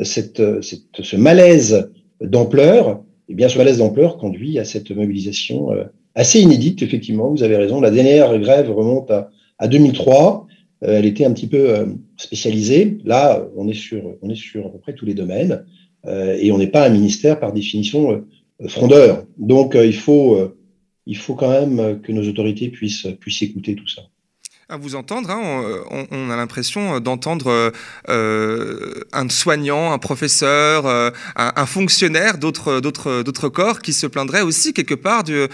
cette, ce malaise d'ampleur, eh bien, ce malaise d'ampleur conduit à cette mobilisation euh, assez inédite, effectivement, vous avez raison. La dernière grève remonte à, à 2003. Euh, elle était un petit peu euh, spécialisée. Là, on est, sur, on est sur à peu près tous les domaines. et on n'est pas un ministère, par définition, frondeur. Donc, il, faut, il faut quand même que nos autorités puissent, puissent écouter tout ça à vous entendre, hein, on, a l'impression d'entendre euh, un soignant, un professeur, euh, un, fonctionnaire d'autres corps qui se plaindraient aussi quelque part du,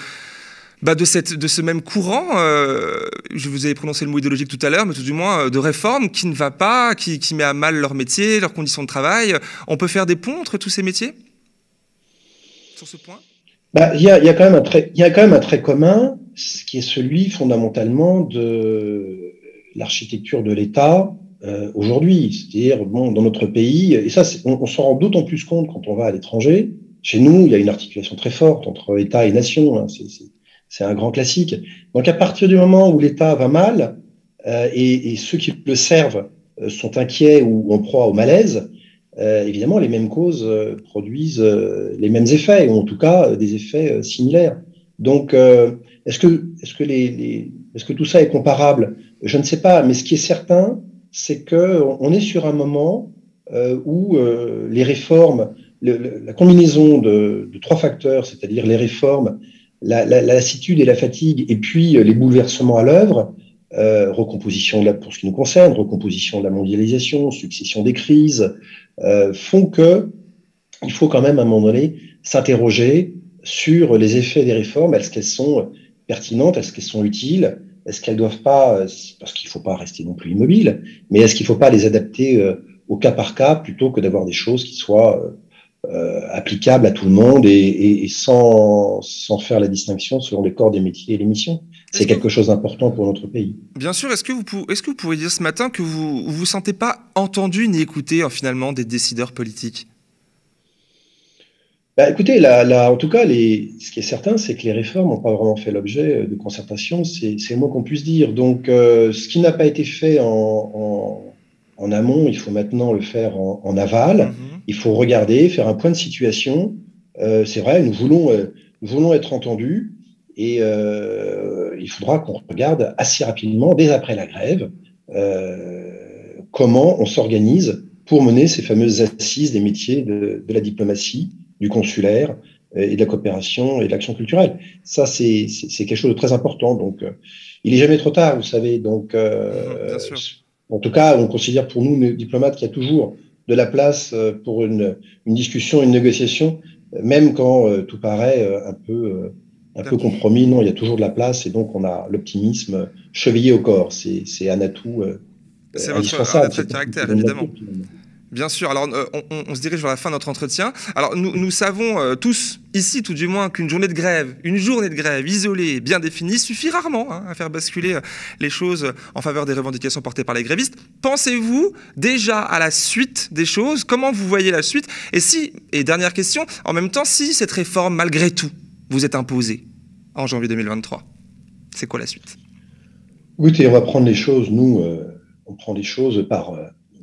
bah de, cette, de ce même courant, euh, je vous ai prononcé le mot idéologique tout à l'heure, mais tout du moins de réforme qui ne va pas, qui, met à mal leur métier, leurs conditions de travail. On peut faire des ponts entre tous ces métiers? Sur ce point? Bah, il, y a, quand même un trait, commun, ce qui est celui fondamentalement de l'architecture de l'État euh, aujourd'hui. C'est-à-dire, bon, dans notre pays, et ça, on, on s'en rend d'autant plus compte quand on va à l'étranger. Chez nous, il y a une articulation très forte entre État et nation. Hein, un grand classique. Donc, à partir du moment où l'État va mal euh, et, et, ceux qui le servent euh, sont inquiets ou en proie au malaise, euh, évidemment, les mêmes causes euh, produisent euh, les mêmes effets, ou en tout cas des effets similaires. Donc, est-ce que, est-ce que, les, les est-ce que tout ça est comparable? Je ne sais pas, mais ce qui est certain, c'est que on est sur un moment où les réformes, le, la combinaison de, de trois facteurs, c'est-à-dire les réformes, la, la, la, lassitude et la fatigue, et puis les bouleversements à l'œuvre, euh, recomposition de la, pour ce qui nous concerne, recomposition de la mondialisation, succession des crises, euh, font que il faut quand même à un moment donné s'interroger sur les effets des réformes. Est-ce qu'elles sont pertinentes? Est-ce qu'elles sont utiles? Est-ce qu'elles doivent pas, parce qu'il ne faut pas rester non plus immobile, mais est-ce qu'il ne faut pas les adapter euh, au cas par cas plutôt que d'avoir des choses qui soient euh, applicables à tout le monde et, et, et sans, sans, faire la distinction selon les corps des métiers et les missions c'est quelque chose d'important pour notre pays. Bien sûr, est-ce que, vous est-ce que vous pourriez dire ce matin que vous ne vous sentez pas entendu ni écouté hein, finalement des décideurs politiques? Bah, écoutez, là, en tout cas, les, ce qui est certain, c'est que les réformes n'ont pas vraiment fait l'objet de concertation, c'est, le mot qu'on puisse dire. Donc, euh, ce qui n'a pas été fait en, en, en, amont, il faut maintenant le faire en, en aval. Mm-hmm. Il faut regarder, faire un point de situation. Euh, c'est vrai, nous voulons, euh, nous voulons être entendus. Et euh, il faudra qu'on regarde assez rapidement, dès après la grève, euh, comment on s'organise pour mener ces fameuses assises des métiers de, de, la diplomatie, du consulaire euh, et de la coopération et de l'action culturelle. Ça, c'est quelque chose de très important. Donc, euh, il est jamais trop tard, vous savez. Donc, euh, en tout cas, on considère pour nous, diplomates, qu'il y a toujours de la place pour une, une discussion, une négociation, même quand tout paraît un peu un peu compromis. Non, il y a toujours de la place et donc on a l'optimisme chevillé au corps. C'est un atout. Euh, c'est votre caractère, évidemment. Bien sûr. Alors, euh, on, se dirige vers la fin de notre entretien. Alors, nous, savons euh, tous, ici tout du moins, qu'une journée de grève, une journée de grève isolée, bien définie, suffit rarement hein, à faire basculer euh, les choses en faveur des revendications portées par les grévistes. Pensez-vous déjà à la suite des choses? Comment vous voyez la suite? Et si, et dernière question, en même temps, si cette réforme, malgré tout, vous êtes imposé en janvier 2023. C'est quoi la suite? Écoutez, on va prendre les choses, nous, on prend les choses par,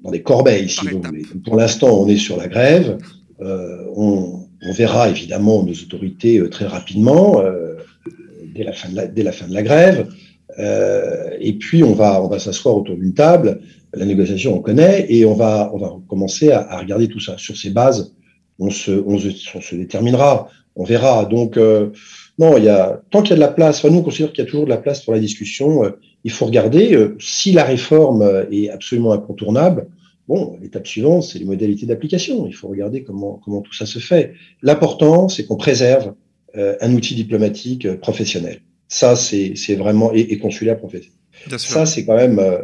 dans des corbeilles, si vous voulez. Pour l'instant, on est sur la grève. on, on, verra évidemment nos autorités très rapidement, dès, la fin de la, dès la fin de la grève. et puis, on va, on va s'asseoir autour d'une table la négociation, on connaît, et on va, on va commencer à, regarder tout ça. Sur ces bases, on se, on se, déterminera, on verra. Donc, euh, non, il y a, tant qu'il y a de la place, enfin, nous, on considère qu'il y a toujours de la place pour la discussion. Euh, il faut regarder euh, si la réforme est absolument incontournable. Bon, l'étape suivante, c'est les modalités d'application. Il faut regarder comment, comment tout ça se fait. L'important, c'est qu'on préserve un outil diplomatique professionnel. Ça, c'est vraiment, et, et consulaire professionnel. Ça, c'est quand même euh,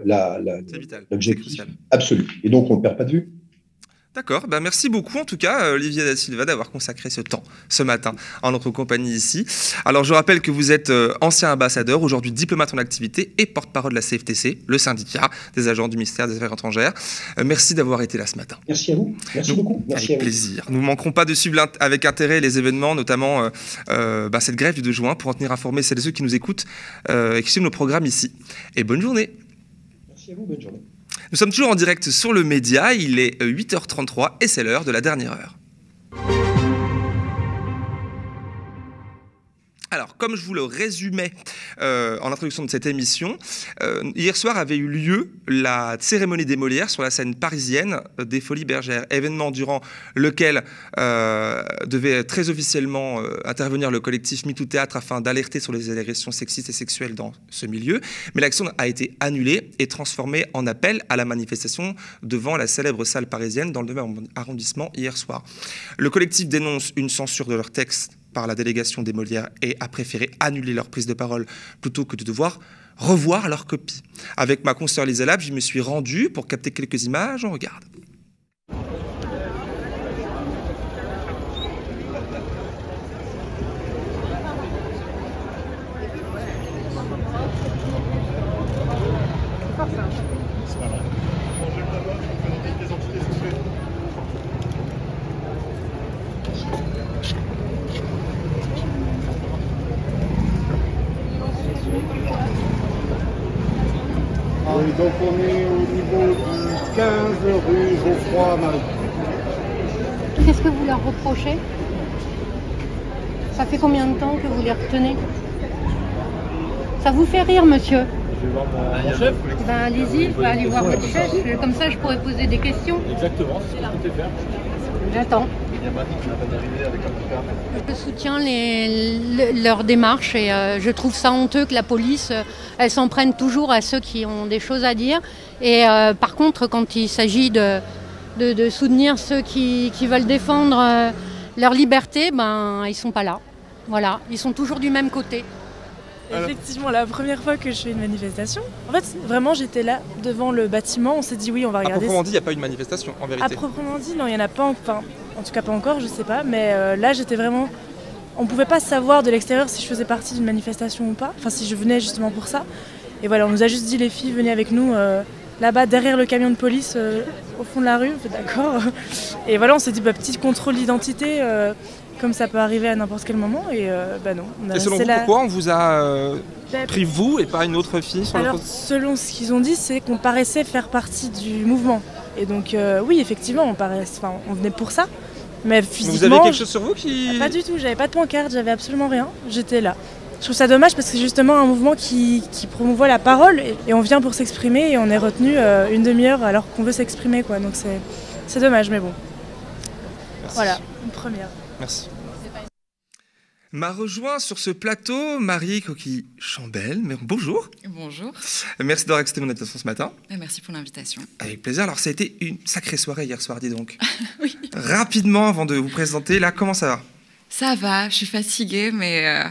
l'objectif absolu. Et donc, on ne perd pas de vue. D'accord, ben merci beaucoup en tout cas euh, Olivier Da Silva d'avoir consacré ce temps ce matin en notre compagnie ici. Alors je rappelle que vous êtes euh, ancien ambassadeur, aujourd'hui diplomate en activité et porte-parole de la CFTC, le syndicat des agents du ministère des Affaires étrangères. Euh, merci d'avoir été là ce matin. Merci à vous, merci beaucoup. avec plaisir. Nous ne manquerons pas de suivre avec intérêt les événements, notamment bah, cette grève du 2 juin, pour en tenir informés celles et ceux qui nous écoutent et qui suivent nos programmes ici. Et bonne journée. Merci à vous, bonne journée. Nous sommes toujours en direct sur le média, il est 8h33 et c'est l'heure de la dernière heure. Alors, comme je vous le résumais euh, en introduction de cette émission, euh, hier soir avait eu lieu la cérémonie des Molières sur la scène parisienne des Folies Bergères, événement durant lequel euh, devait très officiellement intervenir le collectif MeToo Théâtre afin d'alerter sur les agressions sexistes et sexuelles dans ce milieu. Mais l'action a été annulée et transformée en appel à la manifestation devant la célèbre salle parisienne dans le 9e arrondissement hier soir. Le collectif dénonce une censure de leur texte par la délégation des Molières et a préféré annuler leur prise de parole plutôt que de devoir revoir leur copie. Avec ma consoeur Lisa Lab, je me suis rendu pour capter quelques images. On regarde. donc on est au niveau du 15 Qu'est-ce que vous leur reprochez? Ça fait combien de temps que vous les retenez? Ça vous fait rire, monsieur? Je vais voir mon, chef. Ben, allez-y, allez voir votre chef. Comme ça, je pourrais poser des questions. Exactement, c'est ce que comptez faire. J'attends. Je soutiens les, leur démarche et euh, je trouve ça honteux que la police, euh, elle s'en prenne toujours à ceux qui ont des choses à dire. Et euh, par contre, quand il s'agit de, de, soutenir ceux qui, qui veulent défendre leur liberté, ben ils sont pas là. Voilà, ils sont toujours du même côté. Effectivement, la première fois que je fais une manifestation, en fait, vraiment, j'étais là devant le bâtiment. On s'est dit oui, on va regarder. À proprement dit, il n'y a pas eu de manifestation, en vérité. À proprement dit, non, il n'y en a pas. Enfin, en tout cas, pas encore, je sais pas. Mais euh, là, j'étais vraiment. On pouvait pas savoir de l'extérieur si je faisais partie d'une manifestation ou pas. Enfin, si je venais justement pour ça. Et voilà, on nous a juste dit les filles, venez avec nous. Euh, là-bas derrière le camion de police euh, au fond de la rue, d'accord. Et voilà, on s'est dit bah, petit contrôle d'identité, comme ça peut arriver à n'importe quel moment. Et euh, bah non. On a et selon vous, pourquoi on vous a euh, bah, pris vous et pas une autre fille sur Alors, selon ce qu'ils ont dit, c'est qu'on paraissait faire partie du mouvement. Et donc, euh, oui, effectivement, on, paraissait, on venait pour ça. Mais physiquement. vous avez quelque chose sur vous qui. Pas du tout, j'avais pas de pancarte, j'avais absolument rien. J'étais là. Je trouve ça dommage parce que c'est justement un mouvement qui, qui promouvoit la parole et, on vient pour s'exprimer et on est retenu une demi-heure alors qu'on veut s'exprimer. quoi. Donc c'est dommage, mais bon. Voilà, une première. Merci. M'a rejoint sur ce plateau Marie Coquille Chambel. Bonjour. Bonjour. Merci d'avoir accepté mon invitation ce matin. Merci pour l'invitation. Avec plaisir. Alors, ça a été une sacrée soirée hier soir, dis donc. oui. Rapidement, avant de vous présenter, là, comment ça va? Ça va, je suis fatiguée, mais euh,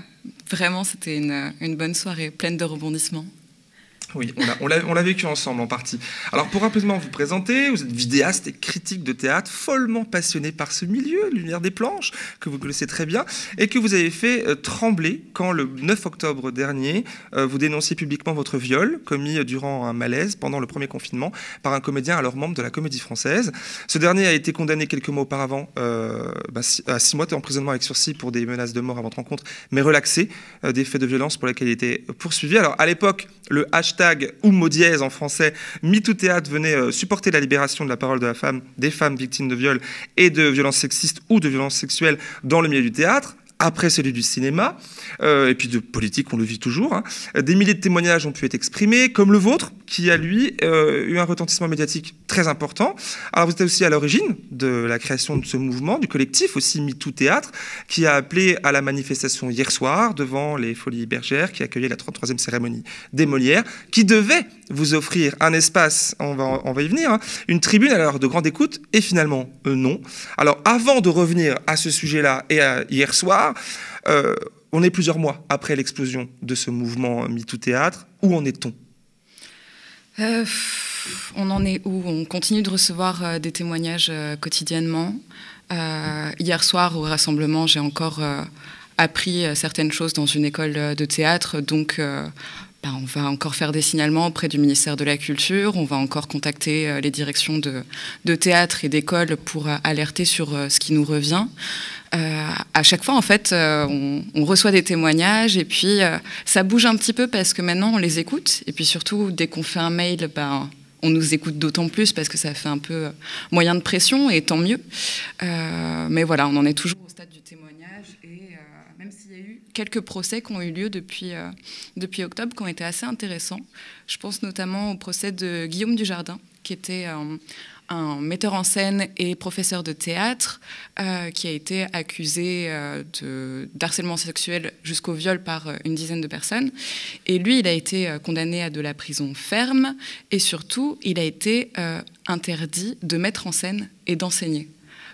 vraiment, c'était une, bonne soirée, pleine de rebondissements. Oui, on l'a vécu ensemble en partie. Alors pour rapidement vous présenter, vous êtes vidéaste et critique de théâtre, follement passionné par ce milieu, Lumière des planches, que vous connaissez très bien, et que vous avez fait euh, trembler quand le 9 octobre dernier, euh, vous dénonciez publiquement votre viol commis durant un malaise pendant le premier confinement par un comédien alors membre de la Comédie Française. Ce dernier a été condamné quelques mois auparavant euh, bah, à six mois d'emprisonnement avec sursis pour des menaces de mort à votre rencontre, mais relaxé des faits de violence pour lesquels il était poursuivi. Alors à l'époque, le hashtag mot dièse en français, MeTooThéâtre venait euh, supporter la libération de la parole de la femme, des femmes victimes de viols et de violences sexistes ou de violences sexuelles dans le milieu du théâtre après celui du cinéma, euh, et puis de politique, on le vit toujours. Hein. Des milliers de témoignages ont pu être exprimés, comme le vôtre, qui a, lui, euh, eu un retentissement médiatique très important. Alors, vous êtes aussi à l'origine de la création de ce mouvement, du collectif aussi MeToo Théâtre, qui a appelé à la manifestation hier soir devant les Folies Bergères, qui accueillait la 33e cérémonie des Molières, qui devait vous offrir un espace, on va, y venir, hein, une tribune l'heure de grande écoute, et finalement, euh, non. Alors, avant de revenir à ce sujet-là et à hier soir, euh, on est plusieurs mois après l'explosion de ce mouvement MeToo Théâtre. Où en est-on? Euh, On en est où? On continue de recevoir euh, des témoignages quotidiennement. hier soir, au rassemblement, j'ai encore appris certaines choses dans une école de théâtre. Donc, ben, on va encore faire des signalements auprès du ministère de la Culture, on va encore contacter les directions de théâtre et d'école pour alerter sur ce qui nous revient. Euh, à chaque fois, en fait, euh, on, reçoit des témoignages et puis euh, ça bouge un petit peu parce que maintenant on les écoute. Et puis surtout, dès qu'on fait un mail, ben, on nous écoute d'autant plus parce que ça fait un peu moyen de pression et tant mieux. mais voilà, on en est toujours au stade du témoignage et même s'il y a eu quelques procès qui ont eu lieu depuis, octobre qui ont été assez intéressants. Je pense notamment au procès de Guillaume Dujardin qui était un metteur en scène et professeur de théâtre euh, qui a été accusé euh, d'harcèlement sexuel jusqu'au viol par euh, une dizaine de personnes. Et lui, il a été condamné à de la prison ferme et surtout, il a été interdit de mettre en scène et d'enseigner.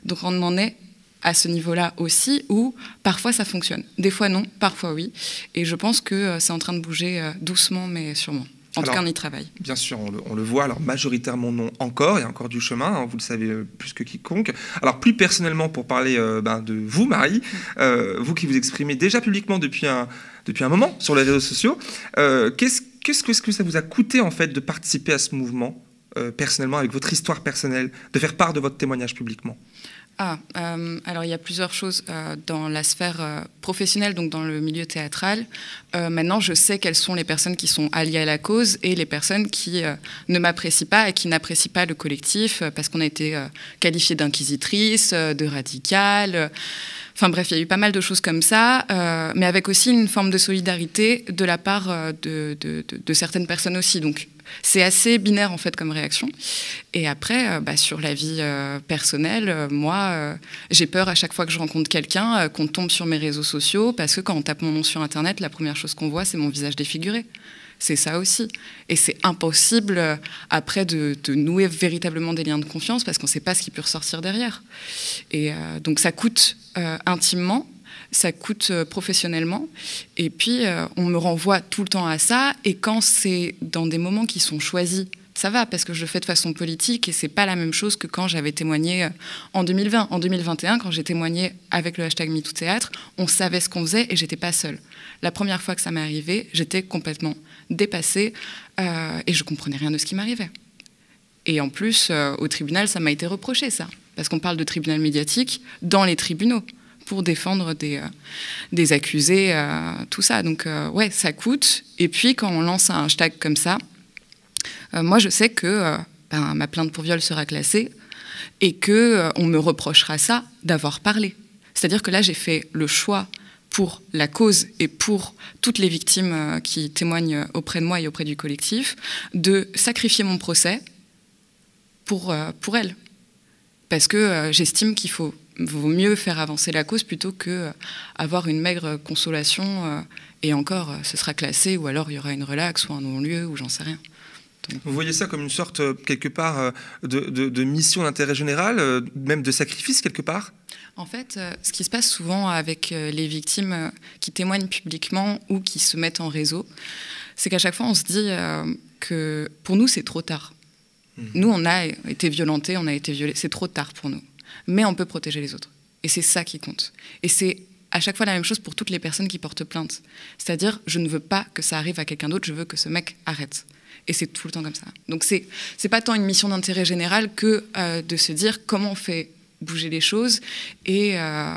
Donc on en est à ce niveau-là aussi, où parfois ça fonctionne. Des fois non, parfois oui. Et je pense que c'est en train de bouger doucement, mais sûrement. En tout cas, on y travaille. Bien sûr, on le, voit. Alors, majoritairement non encore. Il y a encore du chemin, hein, vous le savez euh, plus que quiconque. Alors, plus personnellement, pour parler euh, ben, de vous, Marie, euh, vous qui vous exprimez déjà publiquement depuis un, depuis un moment sur les réseaux sociaux, qu'est-ce, qu'est-ce que ça vous a coûté, en fait, de participer à ce mouvement, personnellement, avec votre histoire personnelle, de faire part de votre témoignage publiquement? Ah, euh, alors il y a plusieurs choses euh, dans la sphère euh, professionnelle, donc dans le milieu théâtral. maintenant, je sais quelles sont les personnes qui sont alliées à la cause et les personnes qui ne m'apprécient pas et qui n'apprécient pas le collectif parce qu'on a été qualifié d'inquisitrice, de radicale. Enfin bref, il y a eu pas mal de choses comme ça, mais avec aussi une forme de solidarité de la part de, de, certaines personnes aussi. Donc c'est assez binaire en fait comme réaction. Et après, euh, bah, sur la vie euh, personnelle, euh, moi, j'ai peur à chaque fois que je rencontre quelqu'un qu'on tombe sur mes réseaux sociaux parce que quand on tape mon nom sur Internet, la première chose qu'on voit, c'est mon visage défiguré. C'est ça aussi. Et c'est impossible après de, nouer véritablement des liens de confiance parce qu'on ne sait pas ce qui peut ressortir derrière. Et donc ça coûte intimement, ça coûte euh, professionnellement. Et puis, euh, on me renvoie tout le temps à ça. Et quand c'est dans des moments qui sont choisis, ça va parce que je le fais de façon politique et c'est pas la même chose que quand j'avais témoigné euh, en 2020. En 2021, quand j'ai témoigné avec le hashtag MeTooThéâtre, on savait ce qu'on faisait et j'étais pas seule. La première fois que ça m'est arrivé, j'étais complètement dépassée et je comprenais rien de ce qui m'arrivait. Et en plus, au tribunal, ça m'a été reproché, ça. Parce qu'on parle de tribunal médiatique dans les tribunaux pour défendre des, euh, accusés, euh, tout ça. Donc, euh, ouais, ça coûte. Et puis, quand on lance un hashtag comme ça, moi, je sais que ben, ma plainte pour viol sera classée et que on me reprochera ça d'avoir parlé. C'est-à-dire que là, j'ai fait le choix pour la cause et pour toutes les victimes qui témoignent auprès de moi et auprès du collectif, de sacrifier mon procès pour, pour elles. Parce que j'estime qu'il faut vaut mieux faire avancer la cause plutôt que euh, avoir une maigre consolation euh, et encore euh, ce sera classé ou alors il y aura une relaxe ou un non-lieu ou j'en sais rien. Vous voyez ça comme une sorte, quelque part, de, mission d'intérêt général, même de sacrifice, quelque part? En fait, ce qui se passe souvent avec les victimes qui témoignent publiquement ou qui se mettent en réseau, c'est qu'à chaque fois, on se dit que pour nous, c'est trop tard. Mmh. Nous, on a été violentés, on a été violés, c'est trop tard pour nous mais on peut protéger les autres. Et c'est ça qui compte. Et c'est à chaque fois la même chose pour toutes les personnes qui portent plainte. C'est-à-dire, je ne veux pas que ça arrive à quelqu'un d'autre, je veux que ce mec arrête. Et c'est tout le temps comme ça. Donc c'est c'est pas tant une mission d'intérêt général que euh, de se dire comment on fait bouger les choses et euh,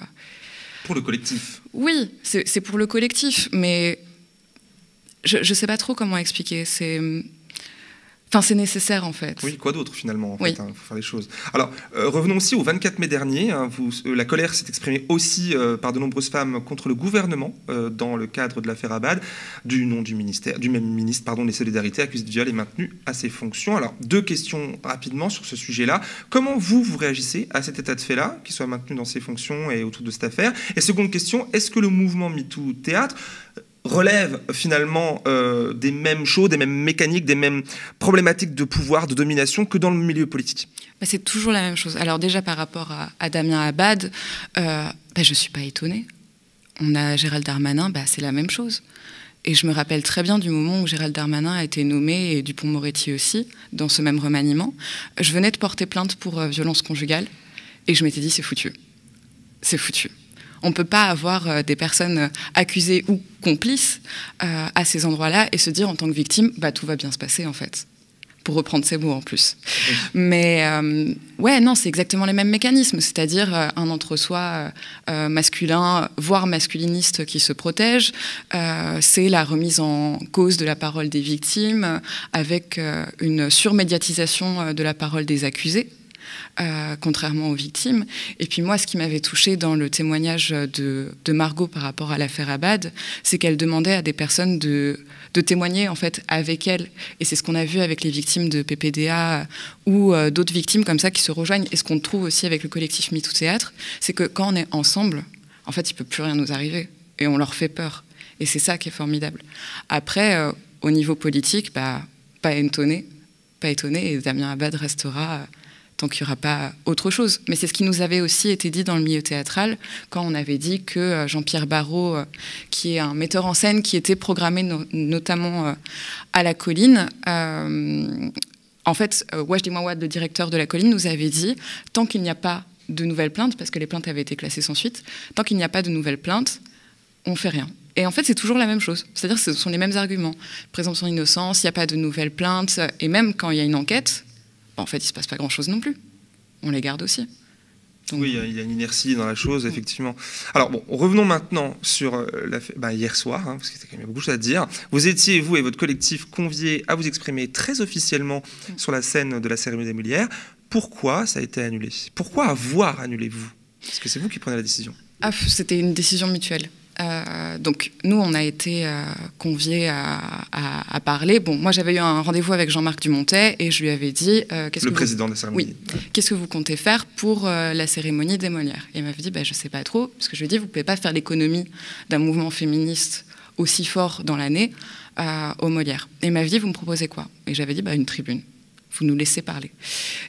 pour le collectif. Oui, c'est pour le collectif, mais je ne sais pas trop comment expliquer. C'est Enfin, c'est nécessaire en fait. Oui, quoi d'autre finalement en fait, hein, faut faire les choses. Alors, euh, revenons aussi au 24 mai dernier. Hein, vous, euh, la colère s'est exprimée aussi euh, par de nombreuses femmes contre le gouvernement dans le cadre de l'affaire Abad, du nom du ministère, du même ministre, pardon, des solidarités, accusé de viol et maintenu à ses fonctions. Alors, deux questions rapidement sur ce sujet-là. Comment vous vous réagissez à cet état de fait-là, qu'il soit maintenu dans ses fonctions et autour de cette affaire? Et seconde question, est-ce que le mouvement MeToo Théâtre relève finalement euh, des mêmes choses, des mêmes mécaniques, des mêmes problématiques de pouvoir, de domination que dans le milieu politique bah, C'est toujours la même chose. Alors déjà par rapport à, Damien Abad, euh, bah, je ne suis pas étonnée. On a Gérald Darmanin, bah, c'est la même chose. Et je me rappelle très bien du moment où Gérald Darmanin a été nommé, et Dupont-Moretti aussi, dans ce même remaniement. Je venais de porter plainte pour euh, violence conjugale, et je m'étais dit, c'est foutu. C'est foutu. On ne peut pas avoir euh, des personnes euh, accusées ou complices euh, à ces endroits-là et se dire en tant que victime, bah, tout va bien se passer en fait pour reprendre ces mots en plus. Mais ouais, non, c'est exactement les mêmes mécanismes, c'est-à-dire un entre-soi masculin, voire masculiniste qui se protège. c'est la remise en cause de la parole des victimes avec une surmédiatisation de la parole des accusés. Euh, contrairement aux victimes. Et puis moi, ce qui m'avait touché dans le témoignage de, Margot par rapport à l'affaire Abad, c'est qu'elle demandait à des personnes de, témoigner en fait avec elle. Et c'est ce qu'on a vu avec les victimes de PPDA ou euh, d'autres victimes comme ça qui se rejoignent. Et ce qu'on trouve aussi avec le collectif MeToo Théâtre, c'est que quand on est ensemble, en fait, il peut plus rien nous arriver. Et on leur fait peur. Et c'est ça qui est formidable. Après, euh, au niveau politique, bah, pas étonné. Pas étonné. Et Damien Abad restera tant qu'il n'y aura pas autre chose. Mais c'est ce qui nous avait aussi été dit dans le milieu théâtral, quand on avait dit que euh, Jean-Pierre Barrault, euh, qui est un metteur en scène qui était programmé notamment euh, à La Colline, en fait, Wajdi Mawad, le directeur de La Colline, nous avait dit, tant qu'il n'y a pas de nouvelles plaintes, parce que les plaintes avaient été classées sans suite, tant qu'il n'y a pas de nouvelles plaintes, on fait rien. Et en fait, c'est toujours la même chose. C'est-à-dire que ce sont les mêmes arguments. Présomption d'innocence, il n'y a pas de nouvelles plaintes. Et même quand il y a une enquête, en fait, il ne se passe pas grand-chose non plus. On les garde aussi. Oui, il y, a une inertie dans la chose, effectivement. Alors, bon, revenons maintenant sur euh, la, bah, hier soir, hein, parce qu'il y a quand même beaucoup de choses à dire. Vous étiez, vous et votre collectif, conviés à vous exprimer très officiellement sur la scène de la cérémonie des Molières. Pourquoi ça a été annulé? Pourquoi avoir annulé, vous? Parce que c'est vous qui prenez la décision. Ah, C'était une décision mutuelle. Euh, donc nous, on a été euh, conviés à, parler. Bon, moi, j'avais eu un rendez-vous avec Jean-Marc Dumontet et je lui avais dit... Euh, qu'est-ce le président de la cérémonie. Oui. Qu'est-ce que vous comptez faire pour la cérémonie des Molières? Et il m'avait dit, bah, je ne sais pas trop, parce que je lui ai dit, vous ne pouvez pas faire l'économie d'un mouvement féministe aussi fort dans l'année aux Molières. Et il m'avait dit, vous me proposez quoi? Et j'avais dit, bah, une tribune vous nous laissez parler.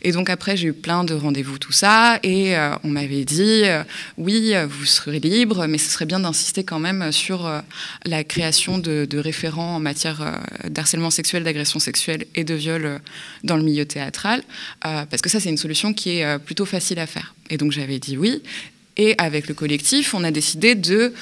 Et donc après, j'ai eu plein de rendez-vous, tout ça, et euh, on m'avait dit, euh, oui, vous serez libre, mais ce serait bien d'insister quand même sur euh, la création de, référents en matière d'harcèlement sexuel, d'agression sexuelle et de viol dans le milieu théâtral, parce que ça, c'est une solution qui est plutôt facile à faire. Et donc j'avais dit oui. Et avec le collectif, on a décidé de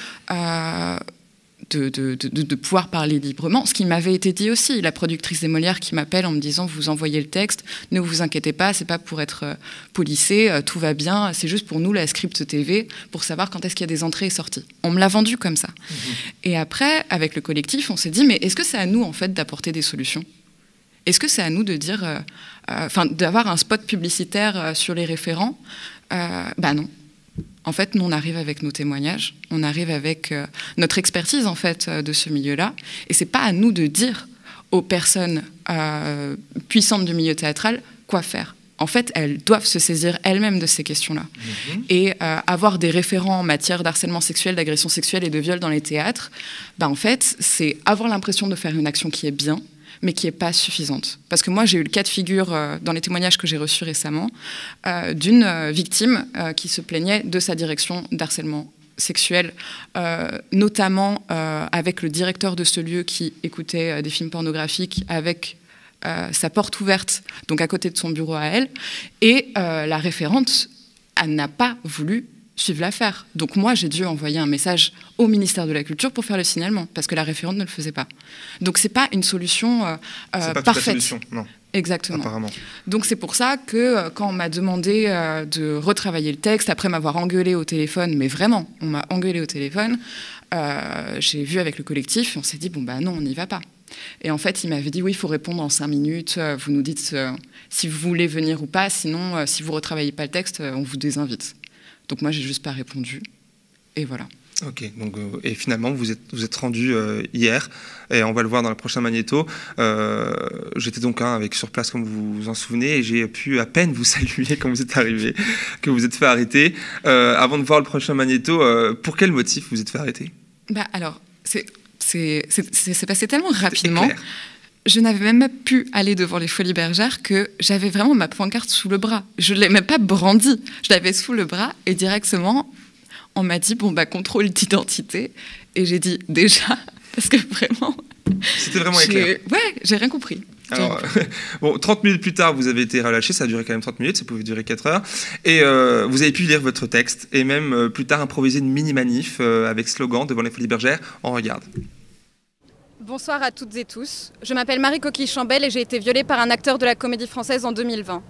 de, de, de, pouvoir parler librement, ce qui m'avait été dit aussi. La productrice des Molières qui m'appelle en me disant vous envoyez le texte, ne vous inquiétez pas, c'est pas pour être euh, policé, euh, tout va bien, c'est juste pour nous la script TV pour savoir quand est-ce qu'il y a des entrées et sorties. On me l'a vendu comme ça. Mhm. Et après, avec le collectif, on s'est dit mais est-ce que c'est à nous en fait d'apporter des solutions? Est-ce que c'est à nous de dire, euh, enfin, d'avoir un spot publicitaire sur les référents? Bah non. En fait, nous, on arrive avec nos témoignages, on arrive avec euh, notre expertise en fait euh, de ce milieu-là, et c'est pas à nous de dire aux personnes euh, puissantes du milieu théâtral quoi faire. En fait, elles doivent se saisir elles-mêmes de ces questions-là. Mhm. Et avoir des référents en matière d'harcèlement sexuel, d'agression sexuelle et de viol dans les théâtres, bah, en fait, c'est avoir l'impression de faire une action qui est bien, mais qui n'est pas suffisante. Parce que moi, j'ai eu le cas de figure euh, dans les témoignages que j'ai reçus récemment euh, d'une euh, victime qui se plaignait de sa direction d'harcèlement sexuel, notamment avec le directeur de ce lieu qui écoutait des films pornographiques avec sa porte ouverte, donc à côté de son bureau à elle, et la référente n'a pas voulu suivent l'affaire. Donc moi, j'ai dû envoyer un message au ministère de la Culture pour faire le signalement, parce que la référente ne le faisait pas. Donc c'est pas une solution euh, C'est pas parfaite. solution, non, Exactement. apparemment. Donc c'est pour ça que euh, quand on m'a demandé euh, de retravailler le texte, après m'avoir engueulé au téléphone, mais vraiment, on m'a engueulé au téléphone, euh, j'ai vu avec le collectif et on s'est dit, bon bah non, on n'y va pas. Et en fait, il m'avait dit, oui, il faut répondre en cinq minutes, euh, vous nous dites euh, si vous voulez venir ou pas, sinon, euh, si vous retravaillez pas le texte, euh, on vous désinvite. Donc moi, j'ai juste pas répondu. Et voilà. Ok, donc, euh, et finalement, vous êtes, vous êtes rendu euh, hier, et on va le voir dans le prochain magnéto. Euh, J'étais donc hein, avec sur place, comme vous vous en souvenez, et j'ai pu à peine vous saluer quand vous êtes arrivé, que vous êtes fait arrêter. Avant de voir le prochain magnéto, pour quel motif vous êtes fait arrêter? Bah alors, c'est passé tellement rapidement. Je n'avais même pas pu aller devant les Folies Bergères que j'avais vraiment ma pancarte sous le bras. Je ne l'ai même pas brandie. Je l'avais sous le bras et directement, on m'a dit bon bah contrôle d'identité et j'ai dit déjà parce que vraiment. C'était vraiment éclair. Ouais, j'ai rien compris. Alors, bon, 30 minutes plus tard, vous avez été relâché, ça a duré quand même 30 minutes, ça pouvait durer 4 heures, et euh, vous avez pu lire votre texte, et même euh, plus tard improviser une mini-manif euh, avec slogan devant les Folies Bergères. On regarde. Bonsoir à toutes et tous. Je m'appelle Marie Coquille Chambel et j'ai été violée par un acteur de la comédie française en 2020.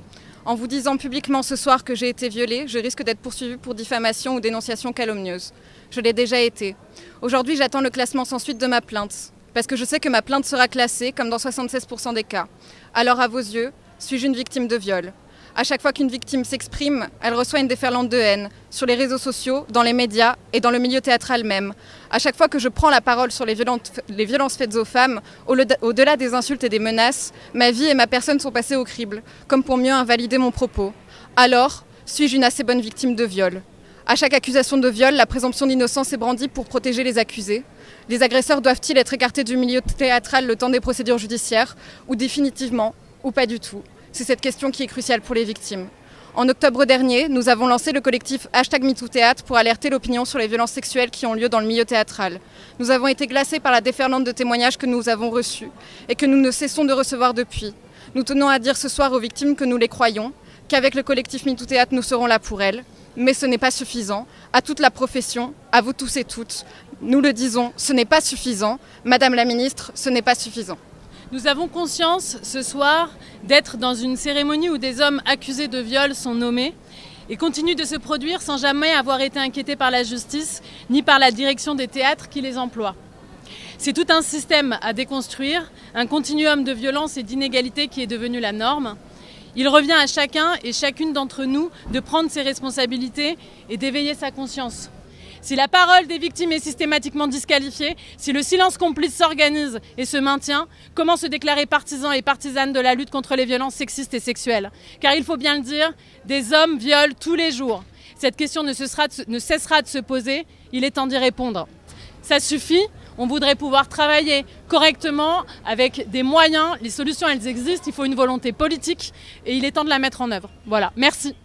En vous disant publiquement ce soir que j'ai été violée, je risque d'être poursuivie pour diffamation ou dénonciation calomnieuse. Je l'ai déjà été. Aujourd'hui, j'attends le classement sans suite de ma plainte, parce que je sais que ma plainte sera classée comme dans 76% des cas. Alors, à vos yeux, suis-je une victime de viol? À chaque fois qu'une victime s'exprime, elle reçoit une déferlante de haine, sur les réseaux sociaux, dans les médias et dans le milieu théâtral même. À chaque fois que je prends la parole sur les, violences faites aux femmes, au- au-delà des insultes et des menaces, ma vie et ma personne sont passées au crible, comme pour mieux invalider mon propos. Alors, suis-je une assez bonne victime de viol? À chaque accusation de viol, la présomption d'innocence est brandie pour protéger les accusés. Les agresseurs doivent-ils être écartés du milieu théâtral le temps des procédures judiciaires, ou définitivement, ou pas du tout? C'est cette question qui est cruciale pour les victimes. En octobre dernier, nous avons lancé le collectif Hashtag MeTooThéâtre pour alerter l'opinion sur les violences sexuelles qui ont lieu dans le milieu théâtral. Nous avons été glacés par la déferlante de témoignages que nous avons reçus et que nous ne cessons de recevoir depuis. Nous tenons à dire ce soir aux victimes que nous les croyons, qu'avec le collectif MeTooThéâtre, nous serons là pour elles. Mais ce n'est pas suffisant. À toute la profession, à vous tous et toutes, nous le disons, ce n'est pas suffisant. Madame la ministre, ce n'est pas suffisant. Nous avons conscience ce soir d'être dans une cérémonie où des hommes accusés de viol sont nommés et continuent de se produire sans jamais avoir été inquiétés par la justice ni par la direction des théâtres qui les emploie. C'est tout un système à déconstruire, un continuum de violence et d'inégalité qui est devenu la norme. Il revient à chacun et chacune d'entre nous de prendre ses responsabilités et d'éveiller sa conscience. Si la parole des victimes est systématiquement disqualifiée, si le silence complice s'organise et se maintient, comment se déclarer partisan et partisane de la lutte contre les violences sexistes et sexuelles? Car il faut bien le dire, des hommes violent tous les jours. Cette question ne cessera de se, ne cessera de se poser, il est temps d'y répondre. Ça suffit, on voudrait pouvoir travailler correctement avec des moyens, les solutions elles existent, il faut une volonté politique et il est temps de la mettre en œuvre. Voilà, merci.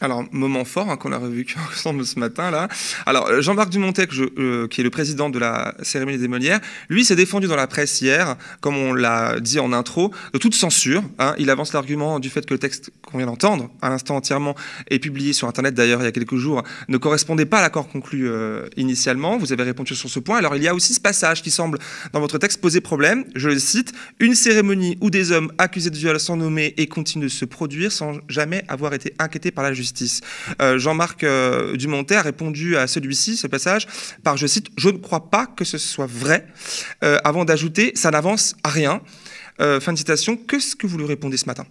Alors, moment fort hein, qu'on a revu ensemble ce matin là. Alors, euh, Jean-Marc Dumontec, euh, qui est le président de la cérémonie des Molières, lui s'est défendu dans la presse hier, comme on l'a dit en intro, de toute censure. hein. Il avance l'argument du fait que le texte qu'on vient d'entendre, à l'instant entièrement, est publié sur Internet d'ailleurs il y a quelques jours, ne correspondait pas à l'accord conclu euh, initialement. Vous avez répondu sur ce point. Alors, il y a aussi ce passage qui semble, dans votre texte, poser problème. Je le cite Une cérémonie où des hommes accusés de viol sont nommés et continuent de se produire sans jamais avoir été inquiétés par la justice. Euh, Jean-Marc euh, Dumontet a répondu à celui-ci, ce passage, par, je cite, Je ne crois pas que ce soit vrai, euh, avant d'ajouter, ça n'avance à rien. Fin de citation. Qu'est-ce que vous lui répondez ce matin?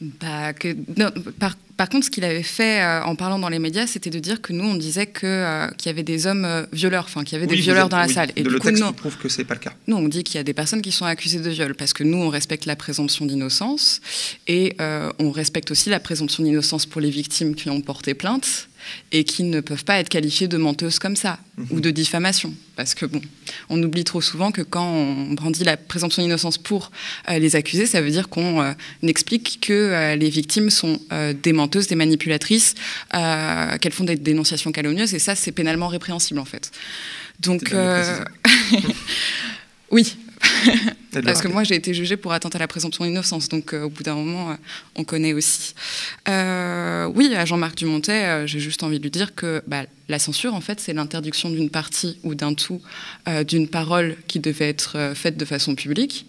Bah, que, non, par, par contre, ce qu'il avait fait euh, en parlant dans les médias, c'était de dire que nous, on disait que, euh, qu'il y avait des hommes euh, violeurs, enfin qu'il y avait Oui, des violeurs êtes- dans la oui, salle. Et de du le coup, texte non. prouve que c'est pas le cas. Nous, on dit qu'il y a des personnes qui sont accusées de viol parce que nous, on respecte la présomption d'innocence et on respecte aussi la présomption d'innocence pour les victimes qui ont porté plainte. Et qui ne peuvent pas être qualifiées de menteuses comme ça mhm. ou de diffamation. Parce que bon, on oublie trop souvent que quand on brandit la présomption d'innocence pour euh, les accusés, ça veut dire qu'on euh, explique que euh, les victimes sont des menteuses, des manipulatrices, qu'elles font des dénonciations calomnieuses, et ça, c'est pénalement répréhensible en fait. Donc, oui, Parce que moi, j'ai été jugée pour atteinte à la présomption d'innocence, donc euh, au bout d'un moment, euh, on connaît aussi. Euh, oui, à Jean-Marc Dumontet, j'ai juste envie de lui dire que bah, la censure, en fait, c'est l'interdiction d'une partie ou d'un tout d'une parole qui devait être faite de façon publique.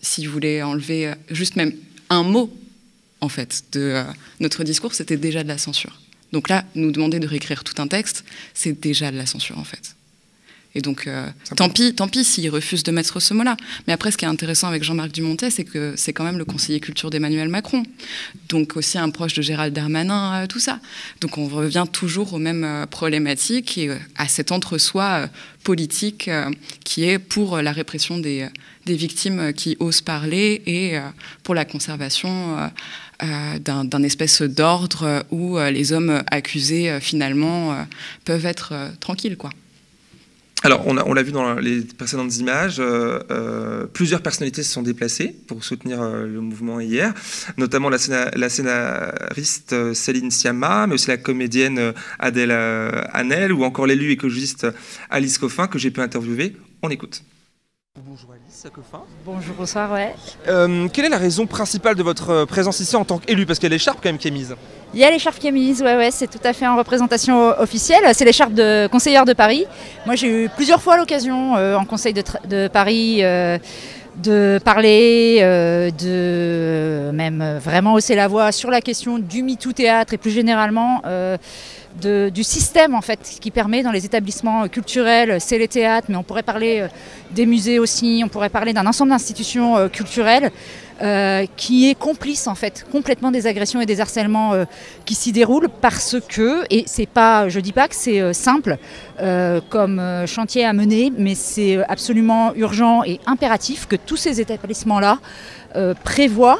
Si vous voulez enlever juste même un mot, en fait, de notre discours, c'était déjà de la censure. Donc là, nous demander de réécrire tout un texte, c'est déjà de la censure, en fait. Et donc, euh, tant pis, tant pis s'il refuse de mettre ce mot-là. Mais après, ce qui est intéressant avec Jean-Marc Dumontet, c'est que c'est quand même le conseiller culture d'Emmanuel Macron. Donc aussi un proche de Gérald Darmanin, euh, tout ça. Donc on revient toujours aux mêmes euh, problématiques et à cet entre-soi politique qui est pour la répression des, des, victimes qui osent parler et pour la conservation d'un espèce d'ordre où les hommes accusés finalement peuvent être tranquilles, quoi. Alors, on, l'a vu dans les précédentes images, euh, euh, plusieurs personnalités se sont déplacées pour soutenir euh, le mouvement hier, notamment la, scénariste Céline Siama, mais aussi la comédienne Adèle Hanel, ou encore l'élu écologiste Alice Coffin, que j'ai pu interviewer. On écoute. Bonjour bonsoir, ouais. quelle est la raison principale de votre présence ici en tant qu'élu Parce qu'il y a l'écharpe quand même qui est mise. Il y a l'écharpe qui est mise, ouais, ouais, c'est tout à fait en représentation officielle. C'est l'écharpe de conseillère de Paris. Moi, j'ai eu plusieurs fois l'occasion en conseil de, Paris de parler, de même vraiment hausser la voix sur la question du MeToo théâtre et plus généralement du système en fait qui permet dans les établissements culturels, c'est les théâtres, mais on pourrait parler des musées aussi, on pourrait parler d'un ensemble d'institutions culturelles euh, qui est complice en fait complètement des agressions et des harcèlements euh, qui s'y déroulent parce que et c'est pas je dis pas que c'est euh, simple comme chantier à mener mais c'est absolument urgent et impératif que tous ces établissements là prévoient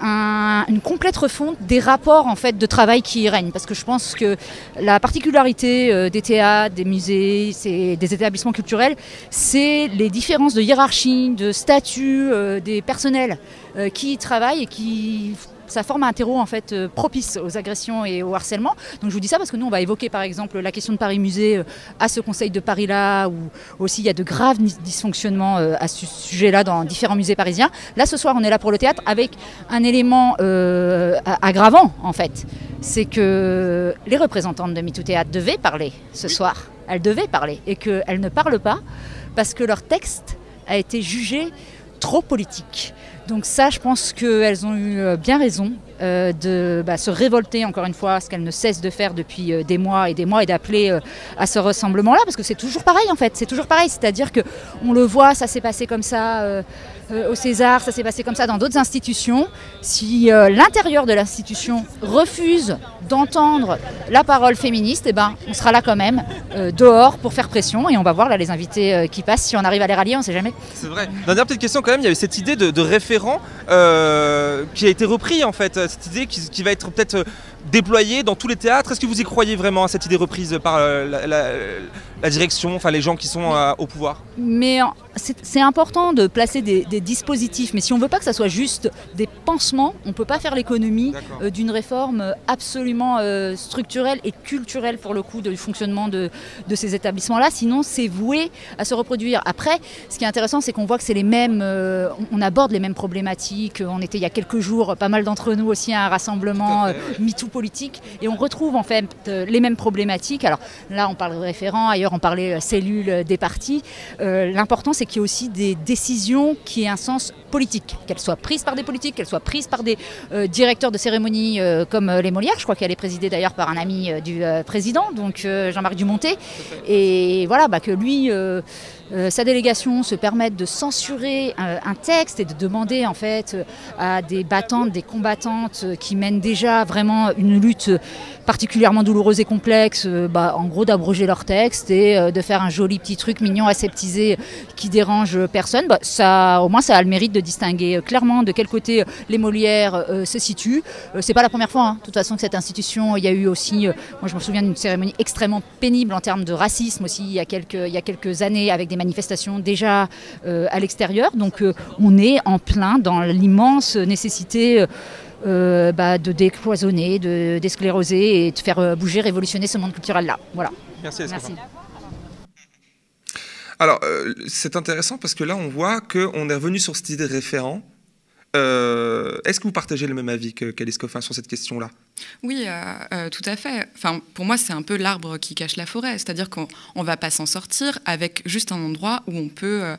une complète refonte des rapports en fait de travail qui y règnent. Parce que je pense que la particularité euh, des théâtres, des musées, des établissements culturels, c'est les différences de hiérarchie, de statut euh, des personnels euh, qui y travaillent et qui ça forme un terreau en fait euh, propice aux agressions et au harcèlement. Donc je vous dis ça parce que nous on va évoquer par exemple la question de Paris Musée euh, à ce Conseil de Paris là, où aussi il y a de graves dysfonctionnements euh, à ce sujet-là dans différents musées parisiens. Là ce soir on est là pour le théâtre avec un élément aggravant en fait, c'est que les représentantes de MeToo Théâtre devaient parler ce soir. Elles devaient parler et qu'elles ne parlent pas parce que leur texte a été jugé trop politique. Donc ça, je pense qu'elles ont eu euh, bien raison euh, de bah, se révolter, encore une fois, ce qu'elles ne cessent de faire depuis euh, des mois et des mois, et d'appeler à ce rassemblement-là, parce que c'est toujours pareil en fait, c'est toujours pareil, c'est-à-dire que on le voit, ça s'est passé comme ça au César, ça s'est passé comme ça dans d'autres institutions. Si euh, l'intérieur de l'institution refuse d'entendre la parole féministe, eh ben, on sera là quand même, euh, dehors, pour faire pression. Et on va voir là les invités qui passent. Si on arrive à les rallier, on ne sait jamais. C'est vrai. Dernière petite question quand même, il y avait cette idée de, référent qui a été repris en fait. Cette idée qui, va être peut-être déployée dans tous les théâtres. Est-ce que vous y croyez vraiment à cette idée reprise par la, direction, enfin les gens qui sont au pouvoir? Mais c'est important de placer des, dispositifs, mais si on ne veut pas que ça soit juste des pansements, on ne peut pas faire l'économie euh, d'une réforme absolument euh, structurelle et culturelle pour le coup du fonctionnement de, ces établissements-là. Sinon, c'est voué à se reproduire. Après, ce qui est intéressant, c'est qu'on voit que c'est les mêmes, euh, on aborde les mêmes problématiques. On était il y a quelques jours, pas mal d'entre nous aussi à un rassemblement MeToo politique, et on retrouve en fait les mêmes problématiques. Alors là, on parle de référents, ailleurs on parlait cellules des partis. L'important, c'est c'est qu'il y ait aussi des décisions qui aient un sens politique, qu'elles soient prises par des politiques, qu'elles soient prises par des euh, directeurs de cérémonie euh, comme euh, les Molières. Je crois qu'elle est présidée d'ailleurs par un ami du président, donc Jean-Marc Dumontet. Et voilà, bah, que lui euh, sa délégation se permette de censurer un, texte et de demander en fait à des battantes, des combattantes qui mènent déjà vraiment une lutte particulièrement douloureuse et complexe, euh, bah, en gros d'abroger leur texte et euh, de faire un joli petit truc mignon, aseptisé, qui dérange personne, bah, ça, au moins ça a le mérite de distinguer clairement de quel côté les Molières se situent. c'est pas la première fois, hein. de toute façon, que cette institution, il y a eu aussi, moi je me souviens d'une cérémonie extrêmement pénible en termes de racisme aussi, il y a quelques, il y a quelques années, avec des manifestations déjà à l'extérieur. Donc on est en plein dans l'immense nécessité euh, bah, de décloisonner, de d'escléroser et de faire euh, bouger, révolutionner ce monde culturel-là. Voilà. Merci. Merci. Alors, euh, c'est intéressant parce que là, on voit qu'on est revenu sur cette idée de référent. Est-ce que vous partagez le même avis que Coffin sur cette question-là? Oui, tout à fait. Enfin, pour moi, c'est un peu l'arbre qui cache la forêt. C'est-à-dire qu'on ne va pas s'en sortir avec juste un endroit où on peut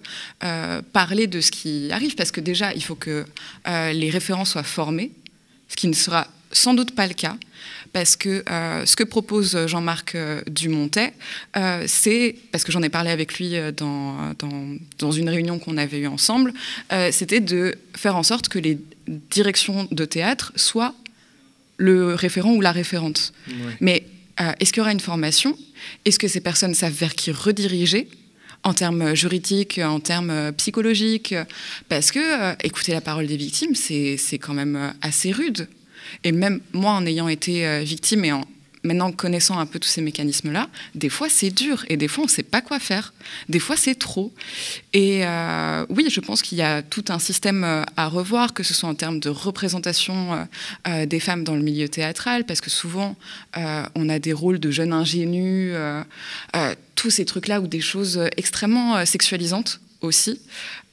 parler de ce qui arrive. Parce que déjà, il faut que les référents soient formés ce qui ne sera sans doute pas le cas, parce que euh, ce que propose Jean-Marc euh, Dumontet, euh, c'est, parce que j'en ai parlé avec lui dans, dans, une réunion qu'on avait eue ensemble, c'était de faire en sorte que les directions de théâtre soient le référent ou la référente. Mais est-ce qu'il y aura une formation? Est-ce que ces personnes savent vers qui rediriger? En termes juridiques, en termes psychologiques, parce que euh, écouter la parole des victimes, c'est quand même euh, assez rude. Et même moi, en ayant été euh, victime et en maintenant connaissant un peu tous ces mécanismes-là, des fois c'est dur et des fois on ne sait pas quoi faire. Des fois c'est trop. Et euh, oui, je pense qu'il y a tout un système euh, à revoir, que ce soit en termes de représentation des femmes dans le milieu théâtral, parce que souvent on a des rôles de jeunes ingénus, tous ces trucs-là ou des choses extrêmement sexualisantes aussi,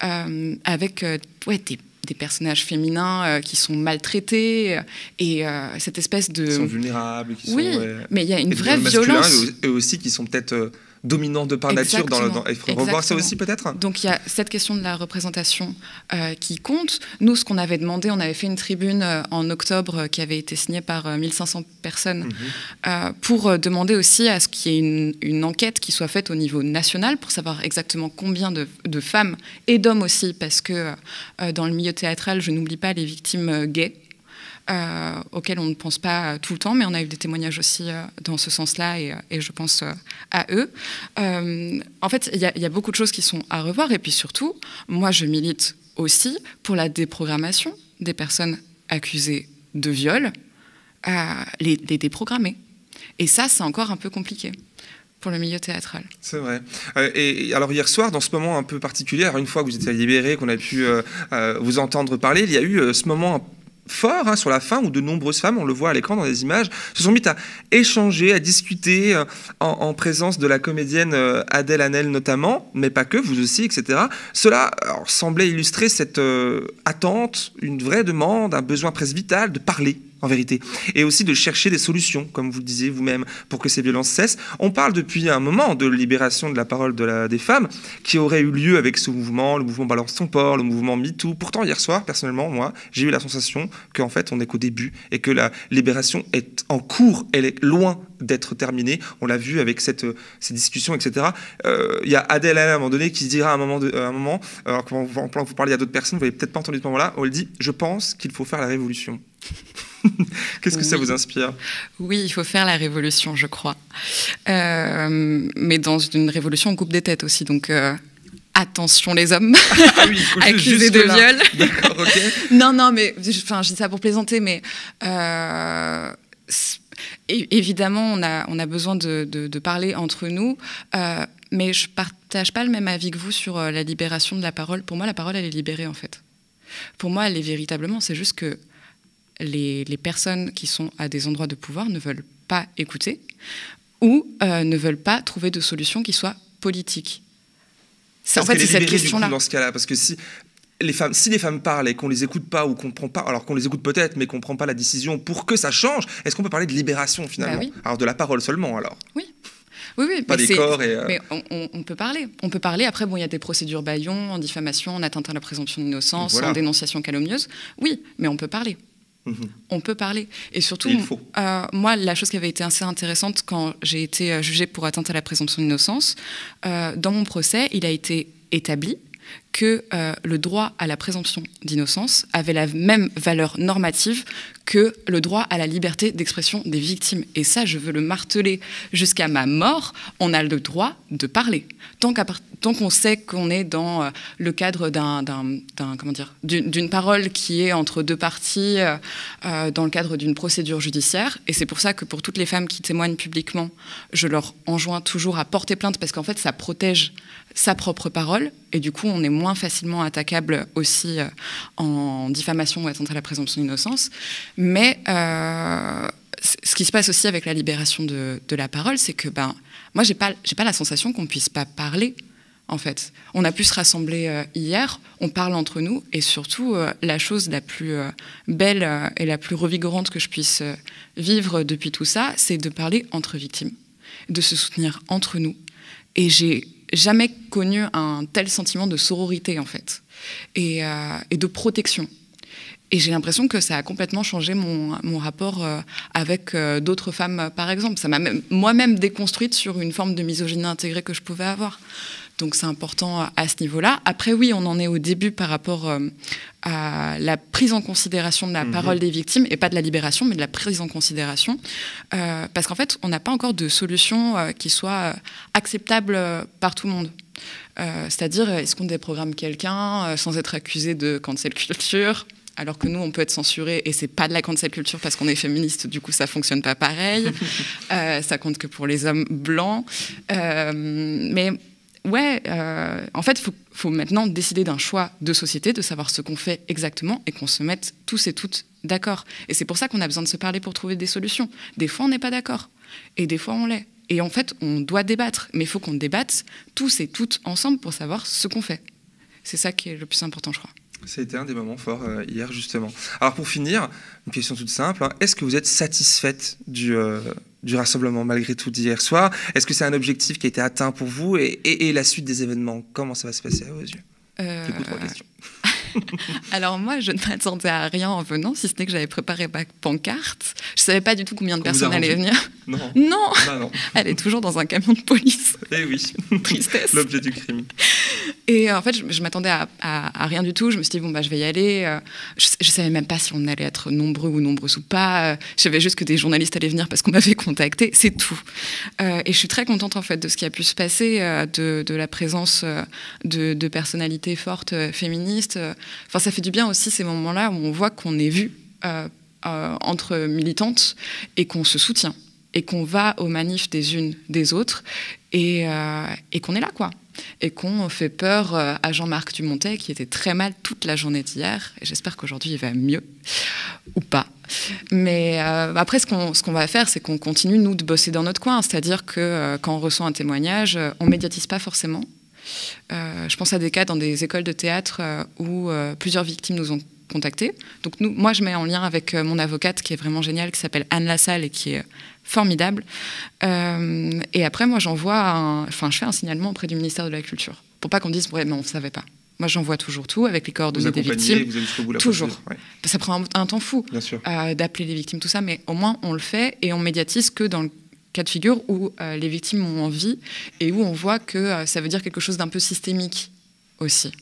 avec ouais, des des personnages féminins euh, qui sont maltraités euh, et euh, cette espèce de... Qui sont vulnérables. Qui oui, mais il y a une vraie violence. Et aussi qui sont peut-être dominant de par nature. Dans, dans, il faut revoir ça aussi peut-être Donc il y a cette question de la représentation euh, qui compte. Nous, ce qu'on avait demandé, on avait fait une tribune euh, en octobre euh, qui avait été signée par 1500 personnes mhm. pour demander aussi à ce qu'il y ait une, une, enquête qui soit faite au niveau national pour savoir exactement combien de, de femmes et d'hommes aussi, parce que dans le milieu théâtral, je n'oublie pas les victimes gays. Euh, auxquels on ne pense pas tout le temps, mais on a eu des témoignages aussi euh, dans ce sens-là et, euh, je pense à eux. en fait, il y, a beaucoup de choses qui sont à revoir et puis surtout, moi je milite aussi pour la déprogrammation des personnes accusées de viol, les, déprogrammer. Et ça, c'est encore un peu compliqué pour le milieu théâtral. C'est vrai. et alors hier soir, dans ce moment un peu particulier, alors une fois que vous étiez libéré, qu'on a pu vous entendre parler, il y a eu ce moment fort hein, sur la fin où de nombreuses femmes, on le voit à l'écran dans les images, se sont mises à échanger, à discuter euh, en, présence de la comédienne euh, Adèle Hanel notamment, mais pas que, vous aussi, etc. Cela semblait illustrer cette euh, attente, une vraie demande, un besoin presque vital de parler en vérité, et aussi de chercher des solutions, comme vous le disiez vous-même, pour que ces violences cessent. On parle depuis un moment de libération de la parole des femmes, qui aurait eu lieu avec ce mouvement, le mouvement Balance ton port, le mouvement MeToo. Pourtant, hier soir, personnellement, moi, j'ai eu la sensation qu'en fait, on n'est qu'au début, et que la libération est en cours, elle est loin d'être terminée. On l'a vu avec cette, ces discussions, etc. Euh, il y a Adèle à un moment donné qui se dira à un moment, de, un moment alors que vous, parlez à d'autres personnes, vous n'avez peut-être pas entendu ce moment-là, où elle dit « Je pense qu'il faut faire la révolution ». Qu'est-ce que ça vous inspire? Oui, il faut faire la révolution, je crois. Euh, mais dans une révolution, on coupe des têtes aussi. Donc, euh, attention les hommes ah oui, accusés de viol. D'accord, ok. non, non, mais enfin, je dis ça pour plaisanter, mais euh, évidemment, on a, on a besoin de, de, parler entre nous. mais je partage pas le même avis que vous sur la libération de la parole. Pour moi, la parole, elle est libérée en fait. Pour moi, elle est véritablement. C'est juste que les, personnes qui sont à des endroits de pouvoir ne veulent pas écouter ou euh, ne veulent pas trouver de solution qui soit politique. C'est en fait cette question-là. Dans ce cas-là, parce que si les femmes, si les femmes parlent et qu'on les écoute pas ou qu'on prend pas, alors qu'on les écoute peut-être, mais qu'on prend pas la décision pour que ça change, est-ce qu'on peut parler de libération finalement? Bah Alors de la parole seulement alors. Oui. Oui, oui, pas mais, des corps et euh, mais on, peut parler. On peut parler. Après, bon, il y a des procédures baillons, en diffamation, en atteinte à la présomption d'innocence, en dénonciation calomnieuse. Oui, mais on peut parler. On peut parler. Et surtout, euh, moi, la chose qui avait été assez intéressante quand j'ai été euh, jugée pour atteinte à la présomption d'innocence, euh, dans mon procès, il a été établi que euh, le droit à la présomption d'innocence avait la même valeur normative que le droit à la liberté d'expression des victimes. Et ça, je veux le marteler jusqu'à ma mort, on a le droit de parler. Tant qu'on sait qu'on est dans euh, le cadre d'une, parole qui est entre deux parties, euh, dans le cadre d'une procédure judiciaire. Et c'est pour ça que pour toutes les femmes qui témoignent publiquement, je leur enjoins toujours à porter plainte parce qu'en fait, ça protège sa propre parole et du coup on est moins facilement attaquable aussi euh, en diffamation ou atteinte à la présomption d'innocence. Mais euh, ce qui se passe aussi avec la libération de, la parole, c'est que ben, moi j'ai pas, pas la sensation qu'on puisse pas parler. En fait, on a pu se rassembler euh, hier, on parle entre nous, et surtout la chose la plus belle et la plus revigorante que je puisse vivre depuis tout ça, c'est de parler entre victimes, de se soutenir entre nous. Et j'ai jamais connu un tel sentiment de sororité, en fait, et, euh, de protection. Et j'ai l'impression que ça a complètement changé mon, mon rapport euh, avec euh, d'autres femmes, par exemple. Ça m'a moi-même déconstruite sur une forme de misogynie intégrée que je pouvais avoir. Donc c'est important à ce niveau-là. Après, oui, on en est au début par rapport à la prise en considération de la mhm. parole des victimes, et pas de la libération, mais de la prise en considération. parce qu'en fait, on n'a pas encore de solution qui soit acceptable par tout le monde. C'est-à-dire, est-ce qu'on déprogramme quelqu'un sans être accusé de cancel culture alors que nous, on peut être censuré et c'est pas de la cancel culture parce qu'on est féministe, du coup, ça fonctionne pas pareil. euh, ça compte que pour les hommes blancs. Euh, mais ouais, euh, en fait, il faut, maintenant décider d'un choix de société, de savoir ce qu'on fait exactement et qu'on se mette tous et toutes d'accord. Et c'est pour ça qu'on a besoin de se parler pour trouver des solutions. Des fois, on n'est pas d'accord et des fois, on l'est. Et en fait, on doit débattre, mais il faut qu'on débatte tous et toutes ensemble pour savoir ce qu'on fait. C'est ça qui est le plus important, je crois. Été un des moments forts euh, hier, justement. Alors, pour finir, une question toute simple. Hein. Est-ce que vous êtes satisfaite du, euh, du rassemblement, malgré tout, d'hier soir Est-ce que c'est un objectif qui a été atteint pour vous et, et, la suite des événements, comment ça va se passer à vos yeux? Euh... trois questions. Alors moi, je ne m'attendais à rien en venant, si ce n'est que j'avais préparé ma pancarte. Je ne savais pas du tout combien de personnes allaient venir. Non. Bah non. Elle est toujours dans un camion de police. Eh oui. Tristesse. L'objet du crime. Et euh, en fait, je, m'attendais à, rien du tout. Je me suis dit, bon, bah, je vais y aller. Euh, je, ne savais même pas si on allait être nombreux ou nombreuses ou pas. Euh, je savais juste que des journalistes allaient venir parce qu'on m'avait contacté. C'est tout. et je suis très contente, en fait, de ce qui a pu se passer, de, la présence de, de, personnalités fortes féministes. Enfin, ça fait du bien aussi ces moments-là où on voit qu'on est vu entre militantes et qu'on se soutient et qu'on va aux manifs des unes des autres et, et qu'on est là, quoi et qu'on fait peur euh, à Jean-Marc Dumontet qui était très mal toute la journée d'hier. Et j'espère qu'aujourd'hui il va mieux ou pas. Mais euh, après, ce qu'on va faire, c'est qu'on continue, nous, de bosser dans notre coin. C'est-à-dire que euh, quand on reçoit un témoignage, on médiatise pas forcément. je pense à des cas dans des écoles de théâtre où plusieurs victimes nous ont contactés. Donc nous, moi, je mets en lien avec mon avocate qui est vraiment géniale, qui s'appelle Anne Lassalle et qui est formidable. Euh, et après, moi, j'envoie, enfin, je fais un signalement auprès du ministère de la Culture pour pas qu'on dise, ouais, non, on savait pas. Moi, j'envoie toujours tout avec les coordonnées des victimes. Vous toujours. Ça prend un, temps fou euh, d'appeler les victimes, tout ça, mais au moins on le fait et on médiatise que dans le cas de figure où euh, les victimes ont envie et où on voit que ça veut dire quelque chose d'un peu systémique aussi.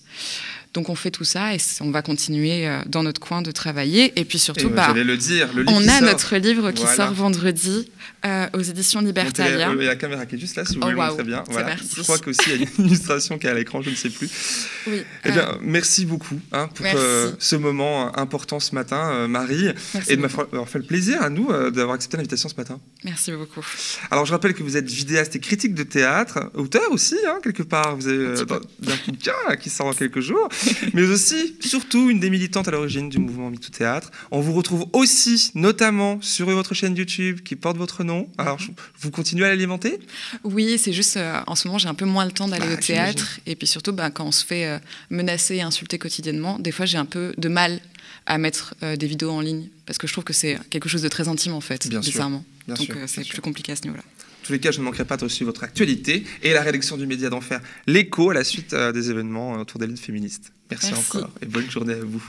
Donc on fait tout ça et on va continuer euh, dans notre coin de travailler. Et puis surtout, bah, le dire, on a notre livre qui sort vendredi euh, aux éditions Libertalia. Il y a la caméra qui est juste là, si vous oh, voulez bien. Voilà. Je crois qu'aussi il y a une illustration qui est à l'écran, je ne sais plus. Oui, eh bien, euh, merci beaucoup hein, pour ce moment important ce matin, Marie, et de m'avoir fait le plaisir à nous d'avoir accepté l'invitation ce matin. Merci beaucoup. Alors je rappelle que vous êtes vidéaste et critique de théâtre, auteur aussi, hein, quelque part. Vous avez d'un bouquin qui sort dans quelques jours. mais aussi, surtout, une des militantes à l'origine du mouvement MeToo Théâtre. On vous retrouve aussi, notamment, sur votre chaîne YouTube qui porte votre nom. Alors, vous continuez à l'alimenter? Oui, c'est juste, euh, en ce moment, j'ai un peu moins le temps d'aller bah, au théâtre. Et puis surtout, bah, quand on se fait euh, menacer et insulter quotidiennement, des fois, j'ai un peu de mal à mettre euh, des vidéos en ligne parce que je trouve que c'est quelque chose de très intime en fait, bien bizarrement. Bien Donc c'est plus compliqué à ce niveau-là tous les cas, je ne manquerai pas de suivre votre actualité et la rédaction du Média d'en faire l'écho à la suite des événements autour des luttes féministes. Merci, Merci. encore et bonne journée à vous.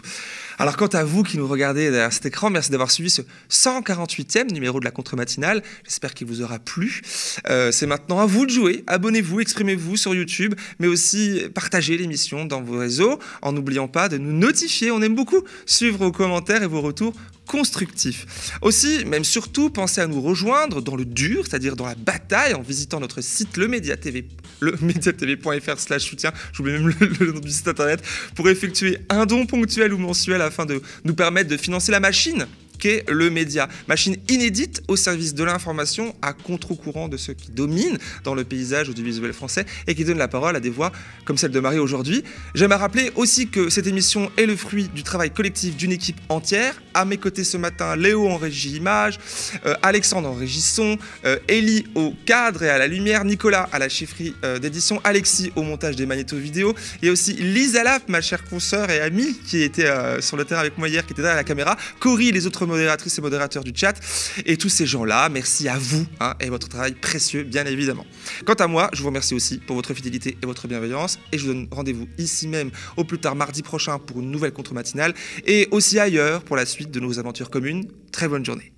Alors quant à vous qui nous regardez derrière cet écran, merci d'avoir suivi ce 148e numéro de la contre-matinale. J'espère qu'il vous aura plu. Euh, c'est maintenant à vous de jouer. Abonnez-vous, exprimez-vous sur YouTube, mais aussi partagez l'émission dans vos réseaux en n'oubliant pas de nous notifier. On aime beaucoup suivre vos commentaires et vos retours constructifs. Aussi, même surtout, pensez à nous rejoindre dans le dur, c'est-à-dire dans la bataille, en visitant notre site le Média TV, le slash soutien, j'oublie même le, le nom du site internet, pour effectuer un don ponctuel ou mensuel afin de nous permettre de financer la machine qu'est le média. Machine inédite au service de l'information à contre-courant de ceux qui dominent dans le paysage audiovisuel français et qui donnent la parole à des voix comme celle de Marie aujourd'hui. J'aime à rappeler aussi que cette émission est le fruit du travail collectif d'une équipe entière. À mes côtés ce matin, Léo en régie image, euh, Alexandre en régie son, euh, Ellie au cadre et à la lumière, Nicolas à la chiffrerie euh, d'édition, Alexis au montage des magnétos vidéo et aussi Lisa Lap, ma chère consoeur et amie qui était euh, sur le terrain avec moi hier, qui était derrière la caméra, Cory, les autres modératrices et modérateurs du chat et tous ces gens-là. Merci à vous hein, et votre travail précieux, bien évidemment. Quant à moi, je vous remercie aussi pour votre fidélité et votre bienveillance et je vous donne rendez-vous ici même au plus tard mardi prochain pour une nouvelle contre-matinale et aussi ailleurs pour la suite de nos aventures communes. Très bonne journée.